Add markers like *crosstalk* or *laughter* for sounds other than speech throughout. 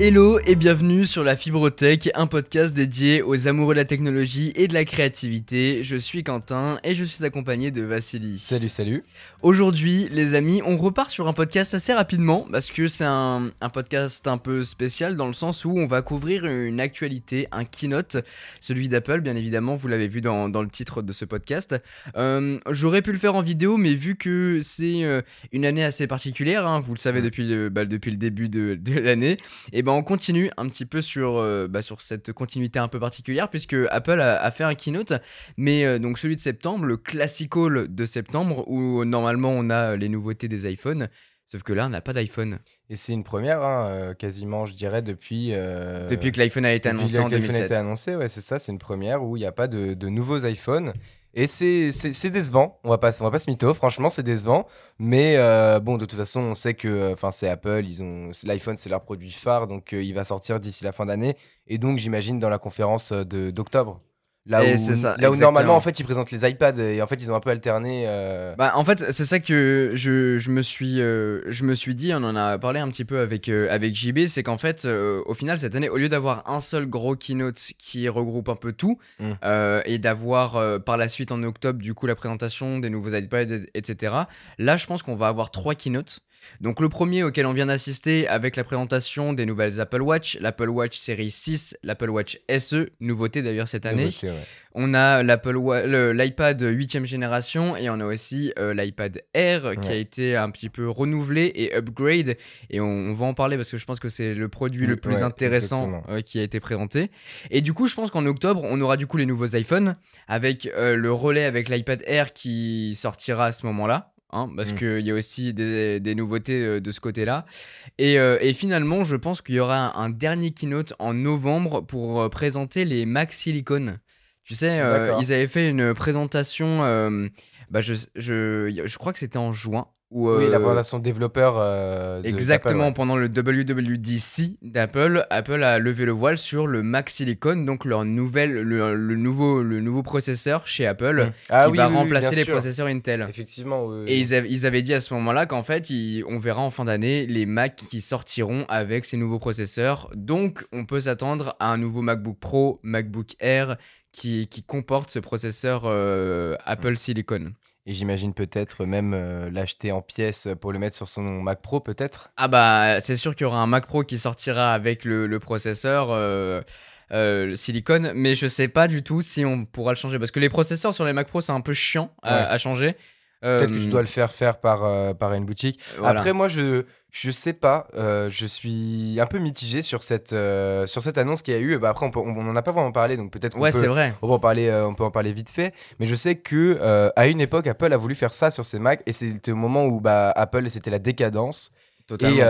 Hello et bienvenue sur la Fibrotech, un podcast dédié aux amoureux de la technologie et de la créativité. Je suis Quentin et je suis accompagné de Vassili. Salut, salut. Aujourd'hui, les amis, on repart sur un podcast assez rapidement parce que c'est un, un podcast un peu spécial dans le sens où on va couvrir une actualité, un keynote, celui d'Apple, bien évidemment, vous l'avez vu dans, dans, le titre de ce podcast. Euh, J'aurais pu le faire en vidéo, mais vu que c'est euh, une année assez particulière, hein, vous le savez depuis le, bah, depuis le début de, de l'année, et ben on continue un petit peu sur, euh, bah, sur cette continuité un peu particulière, puisque Apple a, a fait un keynote, mais euh, donc celui de septembre, le classical de septembre, où normalement on a les nouveautés des iPhones. Sauf que là, on n'a pas d'iPhone. Et c'est une première, hein, euh, quasiment, je dirais, depuis. Euh, depuis que l'iPhone a été annoncé en 2007. a été annoncé, ouais, c'est ça, c'est une première où il n'y a pas de, de, nouveaux iPhones. Et c'est décevant, on va pas, on va pas se mytho, franchement, c'est décevant. Mais euh, bon, de toute façon, on sait que c'est Apple, l'iPhone, c'est leur produit phare, donc il va sortir d'ici la fin d'année. Et donc, j'imagine, dans la conférence d'octobre. Là, où, ça, là où, normalement en fait ils présentent les iPads et en fait ils ont un peu alterné. Euh... Bah, en fait c'est ça que je, je me suis euh, je me suis dit on en a parlé un petit peu avec euh, avec JB c'est qu'en fait au final cette année au lieu d'avoir un seul gros keynote qui regroupe un peu tout mm. et d'avoir par la suite en octobre du coup la présentation des nouveaux iPads etc. Là je pense qu'on va avoir trois keynotes donc le premier auquel on vient d'assister avec la présentation des nouvelles Apple Watch, l'Apple Watch série 6, l'Apple Watch SE, nouveauté d'ailleurs cette année. Nouveauté, ouais. On a l'iPad 8ème génération et on a aussi euh, l'iPad Air ouais. qui a été un petit peu renouvelé et upgrade. Et on, on va en parler parce que je pense que c'est le produit le plus ouais, intéressant euh, qui a été présenté. Et du coup, je pense qu'en octobre, on aura du coup les nouveaux iPhones avec euh, le relais avec l'iPad Air qui sortira à ce moment-là. Hein, parce mmh. qu'il y a aussi des, des nouveautés euh, de ce côté-là. Et, euh, et, finalement, je pense qu'il y aura un, un, dernier keynote en novembre pour euh, présenter les Mac Silicon. Tu sais, euh, ils avaient fait une présentation, euh, bah je, je, je crois que c'était en juin. Où, oui, la présentation développeur. Euh, exactement, ouais. pendant le WWDC d'Apple, Apple a levé le voile sur le Mac Silicon, donc leur nouvelle, le, le nouveau, le nouveau processeur chez Apple mmh. ah, qui oui, va oui, remplacer les sûr. processeurs Intel. Effectivement. Oui, Et ils, av ils, avaient dit à ce moment-là qu'en fait, ils, on verra en fin d'année les Mac qui sortiront avec ces nouveaux processeurs. Donc, on peut s'attendre à un nouveau MacBook Pro, MacBook Air qui, qui comporte ce processeur euh, Apple Silicon. Et j'imagine peut-être même euh, l'acheter en pièces pour le mettre sur son Mac Pro, peut-être? Ah bah, c'est sûr qu'il y aura un Mac Pro qui sortira avec le, le processeur euh, euh, Silicon, mais je sais pas du tout si on pourra le changer. Parce que les processeurs sur les Mac Pro, c'est un peu chiant à, Ouais. à changer. Peut-être que je dois le faire faire par, par une boutique. voilà. Après, moi, je je sais pas. euh, je suis un peu mitigé sur cette, euh, sur cette annonce qu'il y a eu. Bah, après, on, peut- on, on en a pas vraiment parlé, donc peut-être qu'on Ouais, peut, vrai. on peut en parler, euh, on peut en parler vite fait. Mais je sais que à une époque, Apple a voulu faire ça sur ses Macs, et c'était au moment où bah, Apple, c'était la décadence. Et,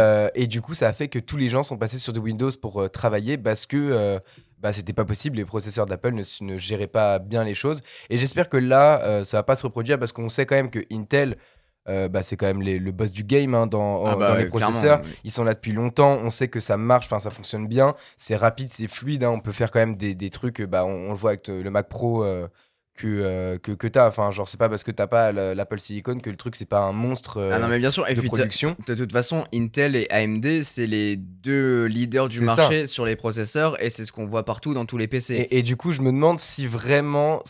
et du coup, ça a fait que tous les gens sont passés sur du Windows pour travailler parce que bah, c'était pas possible. Les processeurs d'Apple ne, ne géraient pas bien les choses. Et j'espère que là, ça va pas se reproduire parce qu'on sait quand même que Intel. Euh, bah, c'est quand même les- le boss du game hein, dans, Ah bah, dans les processeurs. Ils sont là depuis longtemps. On sait que ça marche, enfin ça fonctionne bien. C'est rapide, c'est fluide. hein. On peut faire quand même des, des trucs. Bah, on, on le voit avec euh, le Mac Pro euh, que, euh, que, que tu as. Enfin, genre, c'est pas parce que t'as pas la- l'Apple Silicon que le truc, c'est pas un monstre. euh, Ah non, mais bien sûr. Et de puis, production. De, toute façon, Intel et AMD, c'est les deux leaders du ça. marché sur les processeurs et c'est ce qu'on voit partout dans tous les PC. Et, et du coup, je me demande si vraiment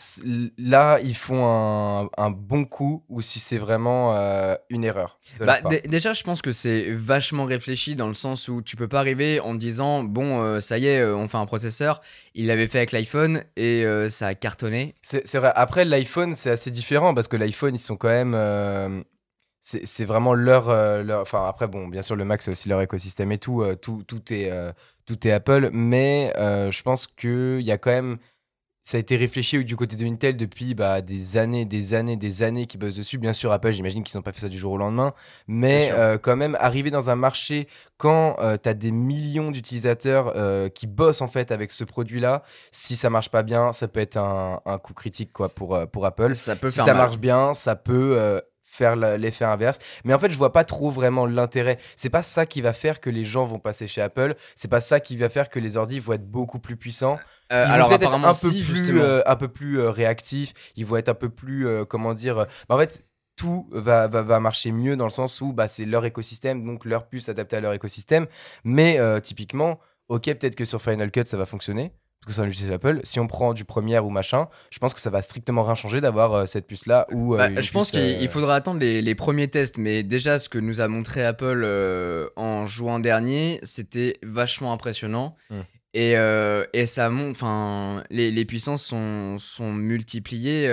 là ils font un, un bon coup ou si c'est vraiment euh, une erreur. Bah, déjà, je pense que c'est vachement réfléchi dans le sens où tu peux pas arriver en disant bon, euh, ça y est, euh, on fait un processeur. Il l'avait fait avec l'iPhone et ça a cartonné. C'est Après, l'iPhone, c'est assez différent parce que l'iPhone, ils sont quand même. euh, c'est vraiment leur, euh, leur. Enfin, après, bon, bien sûr, le Mac, c'est aussi leur écosystème et tout. euh, tout, tout, est, tout est Apple. Mais je pense qu'il y a quand même. Ça a été réfléchi du côté de Intel depuis bah, des années, des années, des années qui bossent dessus. Bien sûr, Apple, j'imagine qu'ils n'ont pas fait ça du jour au lendemain. Mais euh, quand même, arriver dans un marché quand tu as des millions d'utilisateurs euh, qui bossent en fait avec ce produit-là, si ça marche pas bien, ça peut être un, un coup critique quoi, pour, euh, pour Apple. Ça peut Si faire ça mal. marche bien, ça peut euh, faire l'effet inverse. Mais en fait, je vois pas trop vraiment l'intérêt. C'est pas ça qui va faire que les gens vont passer chez Apple. C'est pas ça qui va faire que les ordi vont être beaucoup plus puissants. Euh, Ils vont alors peut-être être apparemment un peu si, plus, justement. euh, un peu plus euh, réactifs. Ils vont être un peu plus, comment dire. bah, en fait, tout va, va, va, marcher mieux dans le sens où bah, c'est leur écosystème, donc leur puce adaptée à leur écosystème. Mais typiquement, ok, peut-être que sur Final Cut ça va fonctionner, parce que c'est un logiciel Apple. Si on prend du Premiere ou machin, je pense que ça va strictement rien changer d'avoir euh, cette puce là. Ou, bah, je pense qu'il faudra attendre les, les, premiers tests, mais déjà ce que nous a montré Apple en juin dernier, c'était vachement impressionnant. Hmm. Et, et, ça monte, enfin, les, les, puissances sont, sont multipliées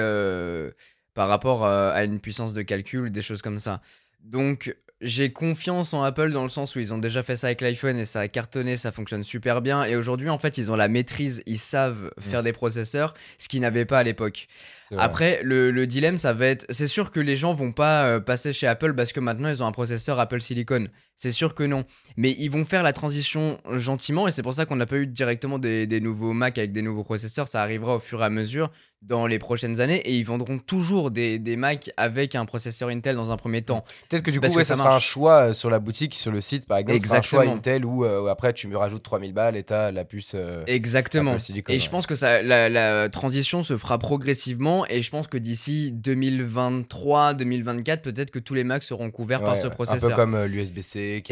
par rapport euh, à une puissance de calcul, des choses comme ça. Donc j'ai confiance en Apple dans le sens où ils ont déjà fait ça avec l'iPhone et ça a cartonné, ça fonctionne super bien. Et aujourd'hui, en fait, ils ont la maîtrise, ils savent mm. faire des processeurs, ce qu'ils n'avaient pas à l'époque. Après, le, dilemme, ça va être. C'est sûr que les gens vont pas euh, passer chez Apple parce que maintenant ils ont un processeur Apple Silicon. C'est sûr que non. Mais ils vont faire la transition gentiment et c'est pour ça qu'on n'a pas eu directement des, des, nouveaux Mac avec des nouveaux processeurs. Ça arrivera au fur et à mesure dans les prochaines années et ils vendront toujours des, des Mac avec un processeur Intel dans un premier temps. Peut-être que du coup, ça, sera un choix euh, sur la boutique, sur le site par exemple. Exactement. un choix Intel où euh, après tu me rajoutes 3000 balles et tu as la puce. Exactement. et je pense que ça, la, la transition se fera progressivement et je pense que d'ici 2023, 2024, peut-être que tous les Macs seront couverts par ce processeur. Un peu comme euh, l'USB-C,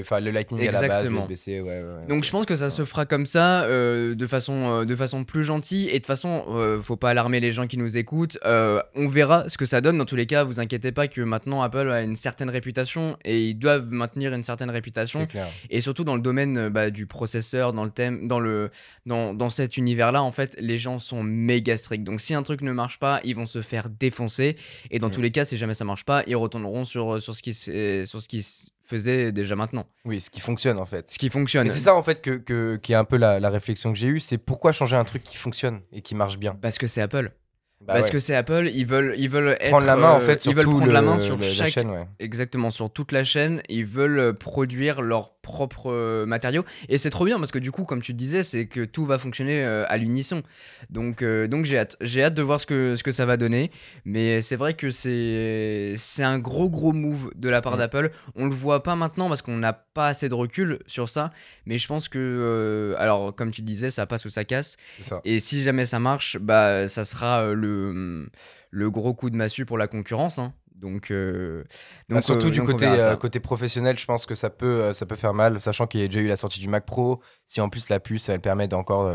enfin le Lightning Exactement. à la base, l'USB-C. Ouais, Donc je pense que ça se fera comme ça, euh, de façon euh, de façon plus gentille et de façon, faut pas alarmer les gens qui nous écoutent. on verra ce que ça donne. Dans tous les cas, vous inquiétez pas que maintenant Apple a une certaine réputation et ils doivent maintenir une certaine réputation. Et surtout dans le domaine bah, du processeur, dans le thème, dans le dans, dans cet univers-là, en fait, les gens sont méga stricts. Donc si un truc ne marche pas, ils vont se faire défoncer. Et dans mm. tous les cas, si jamais ça marche pas, ils retourneront sur, sur, ce, qui, sur ce qui faisait déjà maintenant. Oui, ce qui fonctionne en fait. Ce qui fonctionne. c'est ça en fait que, que, qui est un peu la, la réflexion que j'ai eue, c'est pourquoi changer un truc qui fonctionne et qui marche bien? Parce que c'est Apple. Bah Parce que c'est Apple, ils veulent, ils veulent être, prendre la main en fait euh, ils veulent prendre la main sur chaque, chaîne, exactement sur toute la chaîne. Ils veulent produire leurs propres euh, matériaux et c'est trop bien parce que du coup, comme tu disais, c'est que tout va fonctionner euh, à l'unisson. Donc, donc j'ai hâte, j'ai hâte de voir ce que ce que ça va donner. Mais c'est vrai que c'est c'est un gros gros move de la part d'Apple. On le voit pas maintenant parce qu'on n'a pas assez de recul sur ça. Mais je pense que, alors comme tu disais, ça passe ou ça casse. Ça. Et si jamais ça marche, bah ça sera le le, gros coup de massue pour la concurrence. Hein. Donc, euh, bah, surtout euh, du côté, euh, côté professionnel, je pense que ça peut, ça peut faire mal, sachant qu'il y a déjà eu la sortie du Mac Pro. Si en plus la puce, elle permet d'encore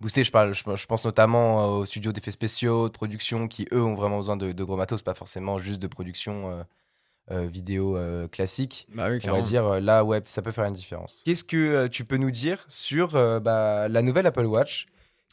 booster, je, parle, je, pense notamment aux studios d'effets spéciaux, de production, qui eux ont vraiment besoin de, gros matos, pas forcément juste de production vidéo classique. Bah on va dire là, ouais, ça peut faire une différence. Qu'est-ce que tu peux nous dire sur bah, la nouvelle Apple Watch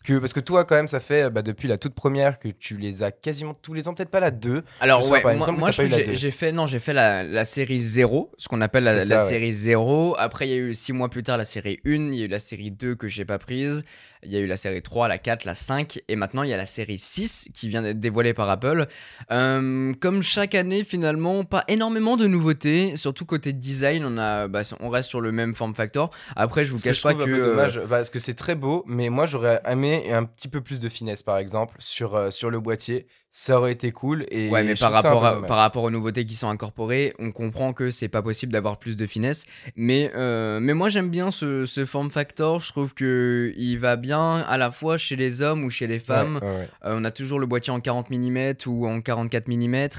parce que toi, quand même, ça fait bah, depuis la toute première que tu les as quasiment tous les ans, peut-être pas la 2. Alors, ouais, moi, j'ai fait, non, j'ai fait la, la, série 0, ce qu'on appelle la, série 0. Après, il y a eu 6 mois plus tard la série 1, il y a eu la série 2 que j'ai pas prise. Il y a eu la série 3, la 4, la 5, et maintenant il y a la série 6 qui vient d'être dévoilée par Apple. Euh, comme chaque année, finalement, pas énormément de nouveautés, surtout côté design, on, a, bah, on reste sur le même form factor. Après, je vous cache pas que. dommage, euh, parce que c'est très beau, mais moi j'aurais aimé un petit peu plus de finesse, par exemple, sur, euh, sur le boîtier ça aurait été cool. Et ouais, mais par rapport, par rapport aux nouveautés qui sont incorporées, on comprend que c'est pas possible d'avoir plus de finesse. Mais, euh, mais moi, j'aime bien ce, ce, form factor. Je trouve qu'il va bien à la fois chez les hommes ou chez les femmes. Euh, on a toujours le boîtier en 40 mm ou en 44 mm.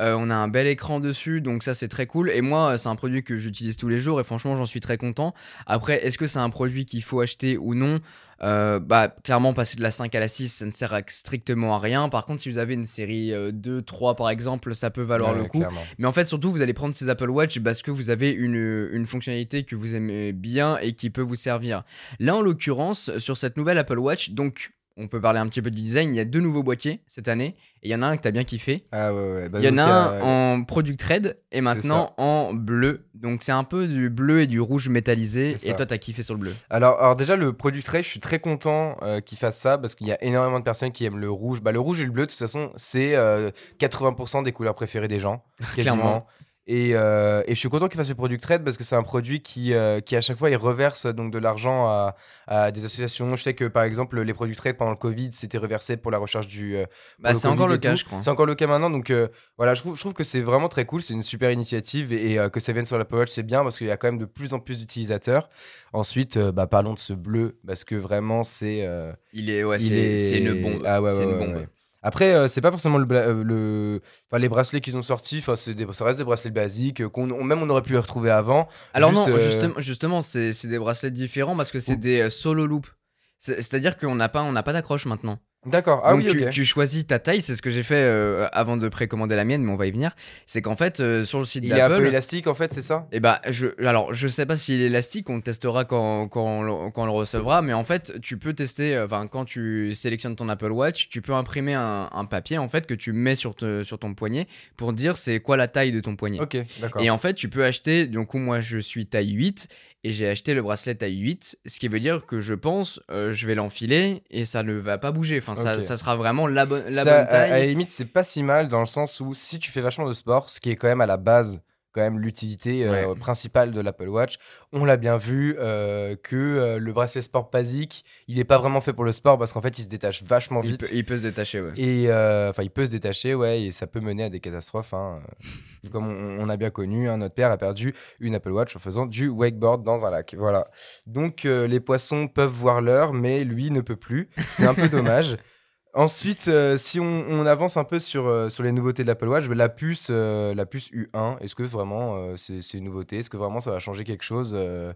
Euh, on a un bel écran dessus, donc ça c'est très cool. Et moi, c'est un produit que j'utilise tous les jours et franchement, j'en suis très content. Après, est-ce que c'est un produit qu'il faut acheter ou non? Euh, bah, clairement, passer de la 5 à la 6, ça ne sert strictement à rien. Par contre, si vous avez une série 2, euh, 3 par exemple, ça peut valoir le coup. Mais en fait, surtout, vous allez prendre ces Apple Watch parce que vous avez une, une fonctionnalité que vous aimez bien et qui peut vous servir. Là, en l'occurrence, sur cette nouvelle Apple Watch, donc on peut parler un petit peu du design. Il y a deux nouveaux boîtiers cette année. Et il y en a un que tu as bien kiffé. Ah ouais, ouais. Bah il y en a un en Product Red et maintenant en bleu. Donc c'est un peu du bleu et du rouge métallisé. Et toi, tu as kiffé sur le bleu. Alors, alors déjà, le Product Red, je suis très content euh, qu'il fasse ça parce qu'il y a énormément de personnes qui aiment le rouge. Bah, le rouge et le bleu, de toute façon, c'est 80% euh, des couleurs préférées des gens. *laughs* Quasiment. Euh, et, je suis content qu'il fasse le produit trade parce que c'est un produit qui, euh, qui, à chaque fois, il reverse donc de l'argent à, des associations. Je sais que, par exemple, les produits trade pendant le Covid, c'était reversé pour la recherche du. Euh, bah, c'est encore le cas, je crois. C'est encore le cas maintenant. Donc, voilà, je trouve, je trouve que c'est vraiment très cool. C'est une super initiative et, que ça vienne sur l'Apple Watch, c'est bien parce qu'il y a quand même de plus en plus d'utilisateurs. Ensuite, bah, parlons de ce bleu parce que vraiment, c'est. il est, ouais, c'est une bombe. Ah, ouais, c'est une bombe. Après, euh, c'est pas forcément le, bla- euh, le... Enfin, les bracelets qu'ils ont sortis. Enfin, c'est des... ça reste des bracelets basiques euh, qu'on on- même on aurait pu les retrouver avant. Alors Juste, non, justement, c'est c'est des bracelets différents parce que c'est des solo loops. C'est- C'est-à-dire qu'on n'a pas, on n'a pas d'accroche maintenant. D'accord. Ah Donc oui, tu, tu choisis ta taille, c'est ce que j'ai fait euh, avant de précommander la mienne, mais on va y venir. C'est qu'en fait, euh, sur le site Il est un peu d'Apple, élastique en fait, c'est ça? Et bah, je, alors je sais pas s'il est élastique, on testera quand, quand, on, le- quand on le recevra, mais en fait, tu peux tester, euh, enfin, quand tu sélectionnes ton Apple Watch, tu peux imprimer un, un papier en fait que tu mets sur, te- sur ton poignet pour dire c'est quoi la taille de ton poignet. Ok, d'accord. Et en fait, tu peux acheter, du coup, moi je suis taille 8 et j'ai acheté le bracelet taille 8, ce qui veut dire que je pense, euh, je vais l'enfiler et ça ne va pas bouger. Enfin, ça, ça sera vraiment la, bonne la Ça, bonne à- À, la taille. limite, c'est pas si mal dans le sens où si tu fais vachement de sport, ce qui est quand même à la base, quand même l'utilité euh, principale de l'Apple Watch, on l'a bien vu euh, que euh, le bracelet sport basique, il est pas vraiment fait pour le sport parce qu'en fait, il se détache vachement Il vite. peut, il peut se détacher, ouais. Et enfin, il peut se détacher, ouais, et ça peut mener à des catastrophes. hein. *laughs* Comme on, on a bien connu, hein, notre père a perdu une Apple Watch en faisant du wakeboard dans un lac. Voilà. Donc les poissons peuvent voir l'heure, mais lui ne peut plus. C'est un peu *laughs* dommage. Ensuite, euh, si on, on avance un peu sur, euh, sur les nouveautés de l'Apple Watch, la puce, euh, la puce U1, est-ce que vraiment c'est c'est une nouveauté? Est-ce que vraiment ça va changer quelque chose la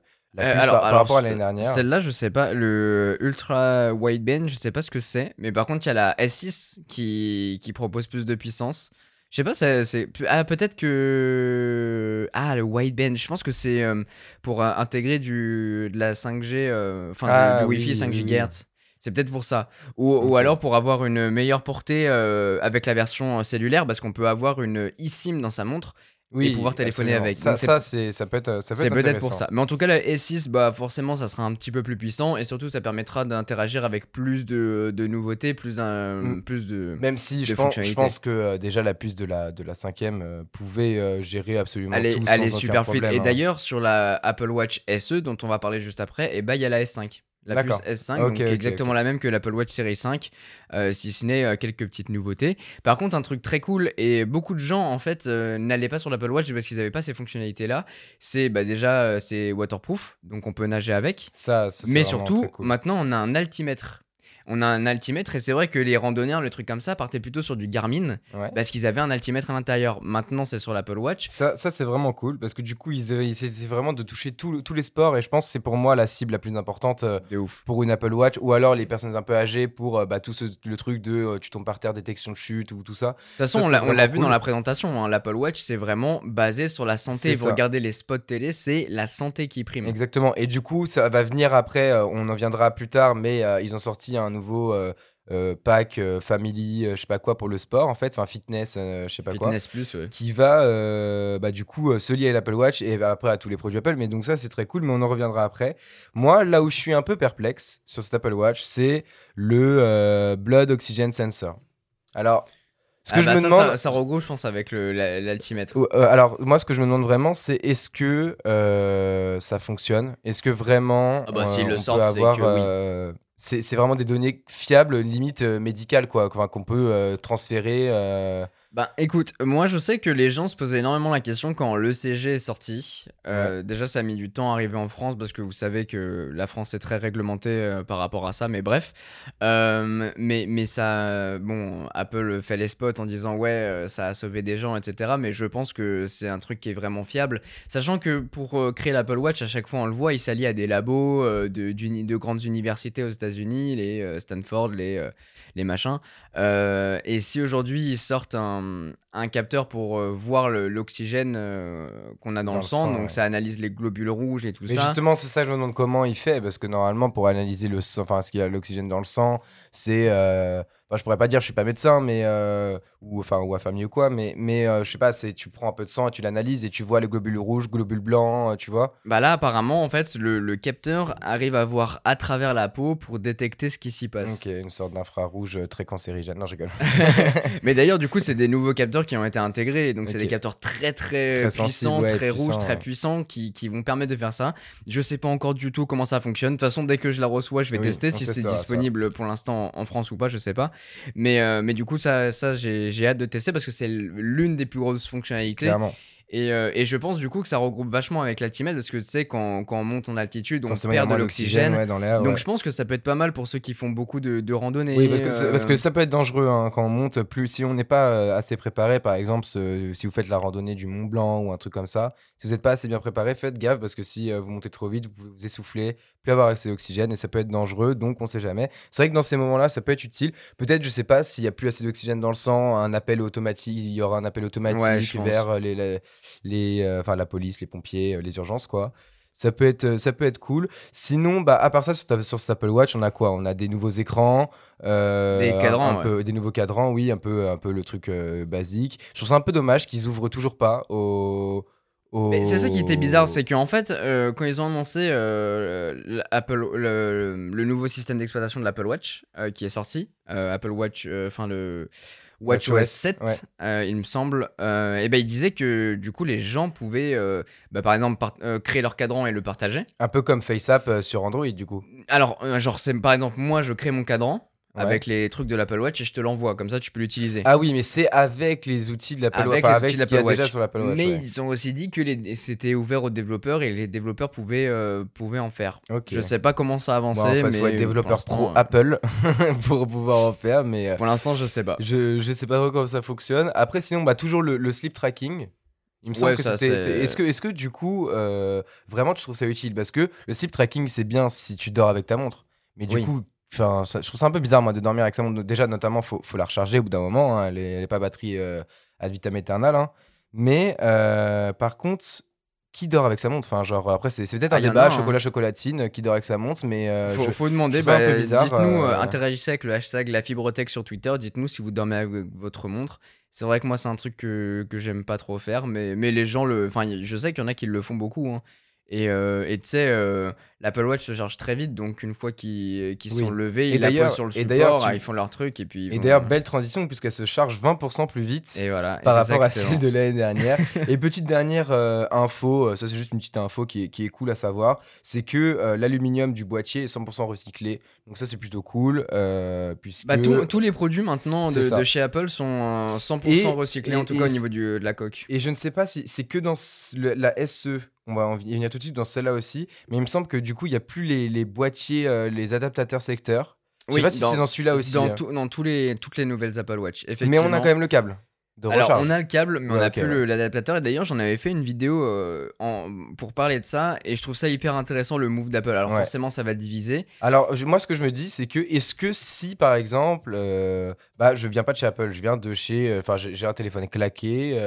puce alors- par, par alors, rapport à l'année dernière? Celle-là, je sais pas. Le Ultra Wideband, je sais pas ce que c'est. Mais par contre, il y a la S6 qui, qui propose plus de puissance. Je sais pas, c'est. c'est- Ah, peut-être que. Ah, le wideband. Je pense que c'est euh, pour euh, intégrer du, de la 5G, euh, enfin Ah, du, du oui, Wi-Fi 5 oui, oui. C'est peut-être pour ça. Ou, alors pour avoir une meilleure portée euh, avec la version cellulaire, parce qu'on peut avoir une eSIM dans sa montre. oui, pouvoir téléphoner absolument. avec. Ça, Donc, ça, c'est- ça peut être, ça peut C'est être peut-être pour ça. Mais en tout cas, la S6, bah, forcément, ça sera un petit peu plus puissant et surtout, ça permettra d'interagir avec plus de, de nouveautés, plus, un, Mm. plus de. Même si je pense, je fonctionnalités. pense que euh, déjà la puce de la, de la cinquième euh, pouvait euh, gérer absolument Elle est, tout elle sans est super fluide. problème, Et hein. d'ailleurs, sur la Apple Watch SE, dont on va parler juste après, et bah, il y a la S5. La puce D'accord. S5, Ok, donc, qui est ok, exactement la même que l'Apple Watch Series 5, euh, si ce n'est euh, quelques petites nouveautés. Par contre, un truc très cool, et beaucoup de gens en fait euh, n'allaient pas sur l'Apple Watch parce qu'ils n'avaient pas ces fonctionnalités-là, c'est bah, déjà c'est waterproof, donc on peut nager avec. Ça, Mais surtout, cool. maintenant, on a un altimètre. On a un altimètre et c'est vrai que les randonneurs, le truc comme ça, partaient plutôt sur du Garmin Ouais. parce qu'ils avaient un altimètre à l'intérieur. Maintenant, c'est sur l'Apple Watch. Ça, ça c'est vraiment cool parce que du coup, ils, ils essaient vraiment de toucher tout- tous les sports et je pense que c'est pour moi la cible la plus importante euh, De ouf. pour une Apple Watch ou alors les personnes un peu âgées pour euh, bah, tout ce- le truc de euh, tu tombes par terre, détection de chute ou tout ça. De toute façon, Ça, on l'a- vu cool. dans la présentation. hein, L'Apple Watch, c'est vraiment basé sur la santé. Vous ça. regardez les spots télé, c'est la santé qui prime. Exactement. Et du coup, ça va venir après, euh, on en viendra plus tard, mais euh, ils ont sorti un nouveau euh, euh, pack euh, family, euh, je sais pas quoi, pour le sport en fait, enfin fitness, je sais pas quoi. Fitness Plus, ouais. qui va bah, du coup se lier à l'Apple Watch et bah, après à tous les produits Apple. Mais donc ça c'est très cool, mais on en reviendra après. Moi là où je suis un peu perplexe sur cet Apple Watch, c'est le Blood Oxygen Sensor. Alors, ce que Ah je bah me ça, demande, Ça, ça regroupe, je pense, avec la- l'altimètre. alors moi ce que je me demande vraiment, c'est est-ce que euh, ça fonctionne? Est-ce que vraiment Ah bah, s'ils le on sortent, peut avoir que oui. euh, c'est vraiment des données fiables, limite euh, médicales quoi, qu'on peut euh, transférer. Bah écoute, moi je sais que les gens se posaient énormément la question quand l'ECG est sorti. Euh, Déjà ça a mis du temps à arriver en France parce que vous savez que la France est très réglementée euh, par rapport à ça, mais bref. Euh, mais, mais ça, bon, Apple fait les spots en disant ouais ça a sauvé des gens, etc. Mais je pense que c'est un truc qui est vraiment fiable. Sachant que pour créer l'Apple Watch, à chaque fois on le voit, il s'allie à des labos de, de grandes universités aux États-Unis, les Stanford, les, les machins. Et si aujourd'hui ils sortent un, un capteur pour euh, voir l'oxygène euh, qu'on a dans, Dans le sang, sang, donc ouais. ça analyse les globules rouges et tout Mais ça. justement, c'est ça, je me demande comment il fait, parce que normalement, pour analyser le sang, enfin, ce qu'il y a l'oxygène dans le sang, c'est. euh, Enfin, je pourrais pas dire, je suis pas médecin, mais. euh, ou, enfin, ou infirmier ou quoi, mais, mais euh, je sais pas, c'est tu prends un peu de sang et tu l'analyses et tu vois les globules rouges, globules blancs, euh, tu vois. Bah là apparemment en fait le, le capteur arrive à voir à travers la peau pour détecter ce qui s'y passe. Ok, une sorte d'infrarouge euh, très cancérigène. Non, je rigole. *laughs* Mais d'ailleurs du coup c'est des nouveaux capteurs qui ont été intégrés, donc c'est des capteurs très très, Très puissants, ouais, très rouges, très puissants qui, qui vont permettre de faire ça. Je sais pas encore du tout comment ça fonctionne. De toute façon dès que je la reçois je vais Oui, tester si c'est ça. disponible pour l'instant en France ou pas, je sais pas. Mais, euh, mais du coup ça, j'ai hâte de tester parce que c'est l'une des plus grosses fonctionnalités. Et, euh, et, je pense du coup que ça regroupe vachement avec l'altimètre parce que tu sais, quand, quand, on monte en altitude, on perd de l'oxygène. Ouais, dans l'air. Donc je pense que ça peut être pas mal pour ceux qui font beaucoup de, de randonnées. Oui, parce que, parce que, ça peut être dangereux hein, quand on monte. Plus si on n'est pas euh, assez préparé, par exemple, si vous faites la randonnée du Mont Blanc ou un truc comme ça, si vous n'êtes pas assez bien préparé, faites gaffe parce que si euh, vous montez trop vite, vous pouvez vous essouffler, plus avoir assez d'oxygène et ça peut être dangereux. Donc on sait jamais. C'est vrai que dans ces moments-là, ça peut être utile. Peut-être, je sais pas, s'il y a plus assez d'oxygène dans le sang, un appel automatique, il y aura un appel automatique vers les, les euh, enfin la police, les pompiers, euh, les urgences, quoi. Ça peut être, euh, ça peut être cool. Sinon, bah, à part ça, sur, sur cet Apple Watch, on a quoi? On a des nouveaux écrans, des cadrans, un, peu, des nouveaux cadrans, oui, un peu, un peu le truc basique. Je trouve ça un peu dommage qu'ils ouvrent toujours pas au. C'est ça qui était bizarre, c'est qu'en fait, quand ils ont annoncé Apple, le, le, nouveau système d'exploitation de l'Apple Watch qui est sorti, Apple Watch, enfin le WatchOS 7, euh, il me semble, euh, et ben il disait que du coup les gens pouvaient, euh, bah, par exemple, créer leur cadran et le partager. Un peu comme FaceApp sur Android du coup. Alors, genre, c'est par exemple, moi je crée mon cadran, avec les trucs de l'Apple Watch et je te l'envoie. Comme ça, tu peux l'utiliser. Ah oui, mais c'est avec les outils de l'Apple Watch. Enfin, avec ce qu'il y a déjà sur l'Apple Watch. Mais ils ont aussi dit que c'était ouvert aux développeurs et les développeurs pouvaient, euh, pouvaient en faire. Je sais pas comment ça a avancé. Bon, en fait, mais faut être développeur pro euh, Apple *laughs* pour pouvoir en faire. Mais euh, pour l'instant, je sais pas. Je, je sais pas trop comment ça fonctionne. Après, sinon, bah, toujours le, le sleep tracking. Il me semble que c'était. Est-ce que, est que du coup, vraiment, tu trouves ça utile? Parce que le sleep tracking, c'est bien si tu dors avec ta montre. Mais du coup, Enfin, je trouve ça un peu bizarre, moi, de dormir avec sa montre. Déjà, notamment, faut, faut la recharger au bout d'un moment. Hein. Elle, est, pas batterie euh, ad vitam aeternam. Hein. Mais euh, par contre, qui dort avec sa montre? Enfin, genre, après, c'est peut-être un ah, débat, chocolat, chocolatine, qui dort avec sa montre, mais. Euh, faut, faut, demander. Bah, dites-nous, interagissez avec le hashtag la fibrotech sur Twitter. Dites-nous si vous dormez avec votre montre. C'est vrai que moi, c'est un truc que, que j'aime pas trop faire, mais, mais les gens le. Enfin, je sais qu'il y en a qui le font beaucoup. Hein. Et tu sais, l'Apple Watch se charge très vite, donc une fois qu'ils sont levés, ils la sur le support, ils font leur truc et puis. Et d'ailleurs, belle transition puisqu'elle se charge 20% plus vite et voilà, par rapport à celle de l'année dernière. *laughs* et petite dernière euh, info, euh, ça c'est juste une petite info qui est, qui est cool à savoir, c'est que euh, l'aluminium du boîtier est 100% recyclé, donc ça c'est plutôt cool. puisque... Bah, tous les produits maintenant de, chez Apple sont 100% recyclés, en tout cas au niveau du, de la coque. Et je ne sais pas si c'est que dans la SE on va en venir tout de suite dans celle-là aussi. Mais il me semble que du coup, il n'y a plus les, boîtiers, euh, les adaptateurs secteurs. Je sais pas si c'est dans celui-là aussi. Dans, hein. dans tous les, toutes les nouvelles Apple Watch. Mais on a quand même le câble. Alors, on a le câble, mais on n'a plus l'adaptateur. Et d'ailleurs, j'en avais fait une vidéo euh, en, pour parler de ça. Et je trouve ça hyper intéressant, le move d'Apple. Alors, forcément, ça va diviser. Alors, moi, ce que je me dis, c'est que est-ce que si, par exemple, euh, bah, je viens pas de chez Apple, je viens de chez. Euh, enfin, j'ai un téléphone claqué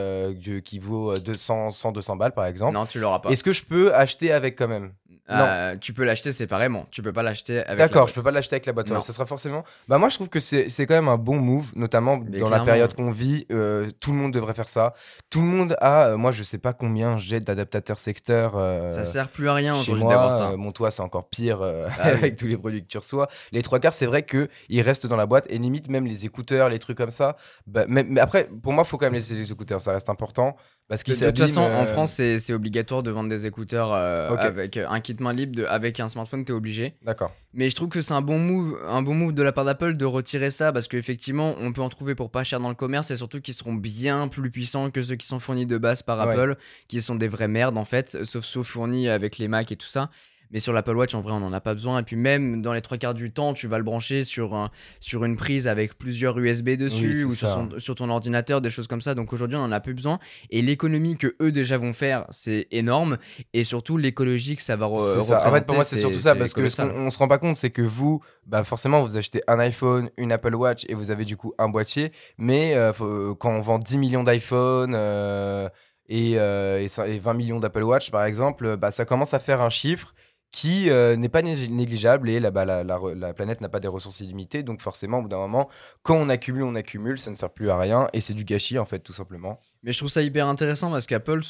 qui vaut 200, 100, 200 balles, par exemple. Non, tu l'auras pas. Est-ce que je peux acheter avec quand même? Non. tu peux l'acheter séparément. Tu peux pas l'acheter avec. D'accord, je peux pas l'acheter avec la boîte. ça sera forcément. Bah moi je trouve que c'est quand même un bon move, notamment dans la période qu'on vit. tout le monde devrait faire ça. Tout le monde a, euh, moi je sais pas combien j'ai d'adaptateurs secteurs. Euh, ça sert plus à rien chez moi. Ça. Euh, mon toit c'est encore pire ah *laughs* avec tous les produits que tu reçois. Les trois quarts c'est vrai que ils restent dans la boîte et limite même les écouteurs, les trucs comme ça. Bah, mais, après pour moi faut quand même laisser les écouteurs, ça reste important. Parce de, toute façon, en France, c'est obligatoire de vendre des écouteurs avec un kit main libre. De, avec un smartphone, tu es obligé. D'accord. Mais je trouve que c'est un bon move, un bon move de la part d'Apple de retirer ça parce qu'effectivement, on peut en trouver pour pas cher dans le commerce et surtout qu'ils seront bien plus puissants que ceux qui sont fournis de base par Apple, qui sont des vraies merdes en fait, sauf ceux fournis avec les Mac et tout ça. Mais sur l'Apple Watch, en vrai, on n'en a pas besoin. Et puis même dans les trois quarts du temps, tu vas le brancher sur, un, sur une prise avec plusieurs USB dessus ou sur, ton ordinateur, des choses comme ça. Donc aujourd'hui, on n'en a plus besoin. Et l'économie que eux déjà vont faire, c'est énorme. Et surtout l'écologie que ça va représenter. En fait, pour moi, c'est surtout ça. Parce que ce qu'on se rend pas compte, c'est que vous, bah forcément, vous achetez un iPhone, une Apple Watch et vous avez du coup un boîtier. Mais euh, quand on vend 10 millions d'iPhone... Euh, et, euh, et, 20 millions d'Apple Watch par exemple, bah, ça commence à faire un chiffre qui euh, n'est pas négligeable et là, la, la, planète n'a pas des ressources illimitées. Donc forcément, au bout d'un moment, quand on accumule, on accumule, ça ne sert plus à rien et c'est du gâchis en fait, tout simplement. Mais je trouve ça hyper intéressant parce qu'Apple,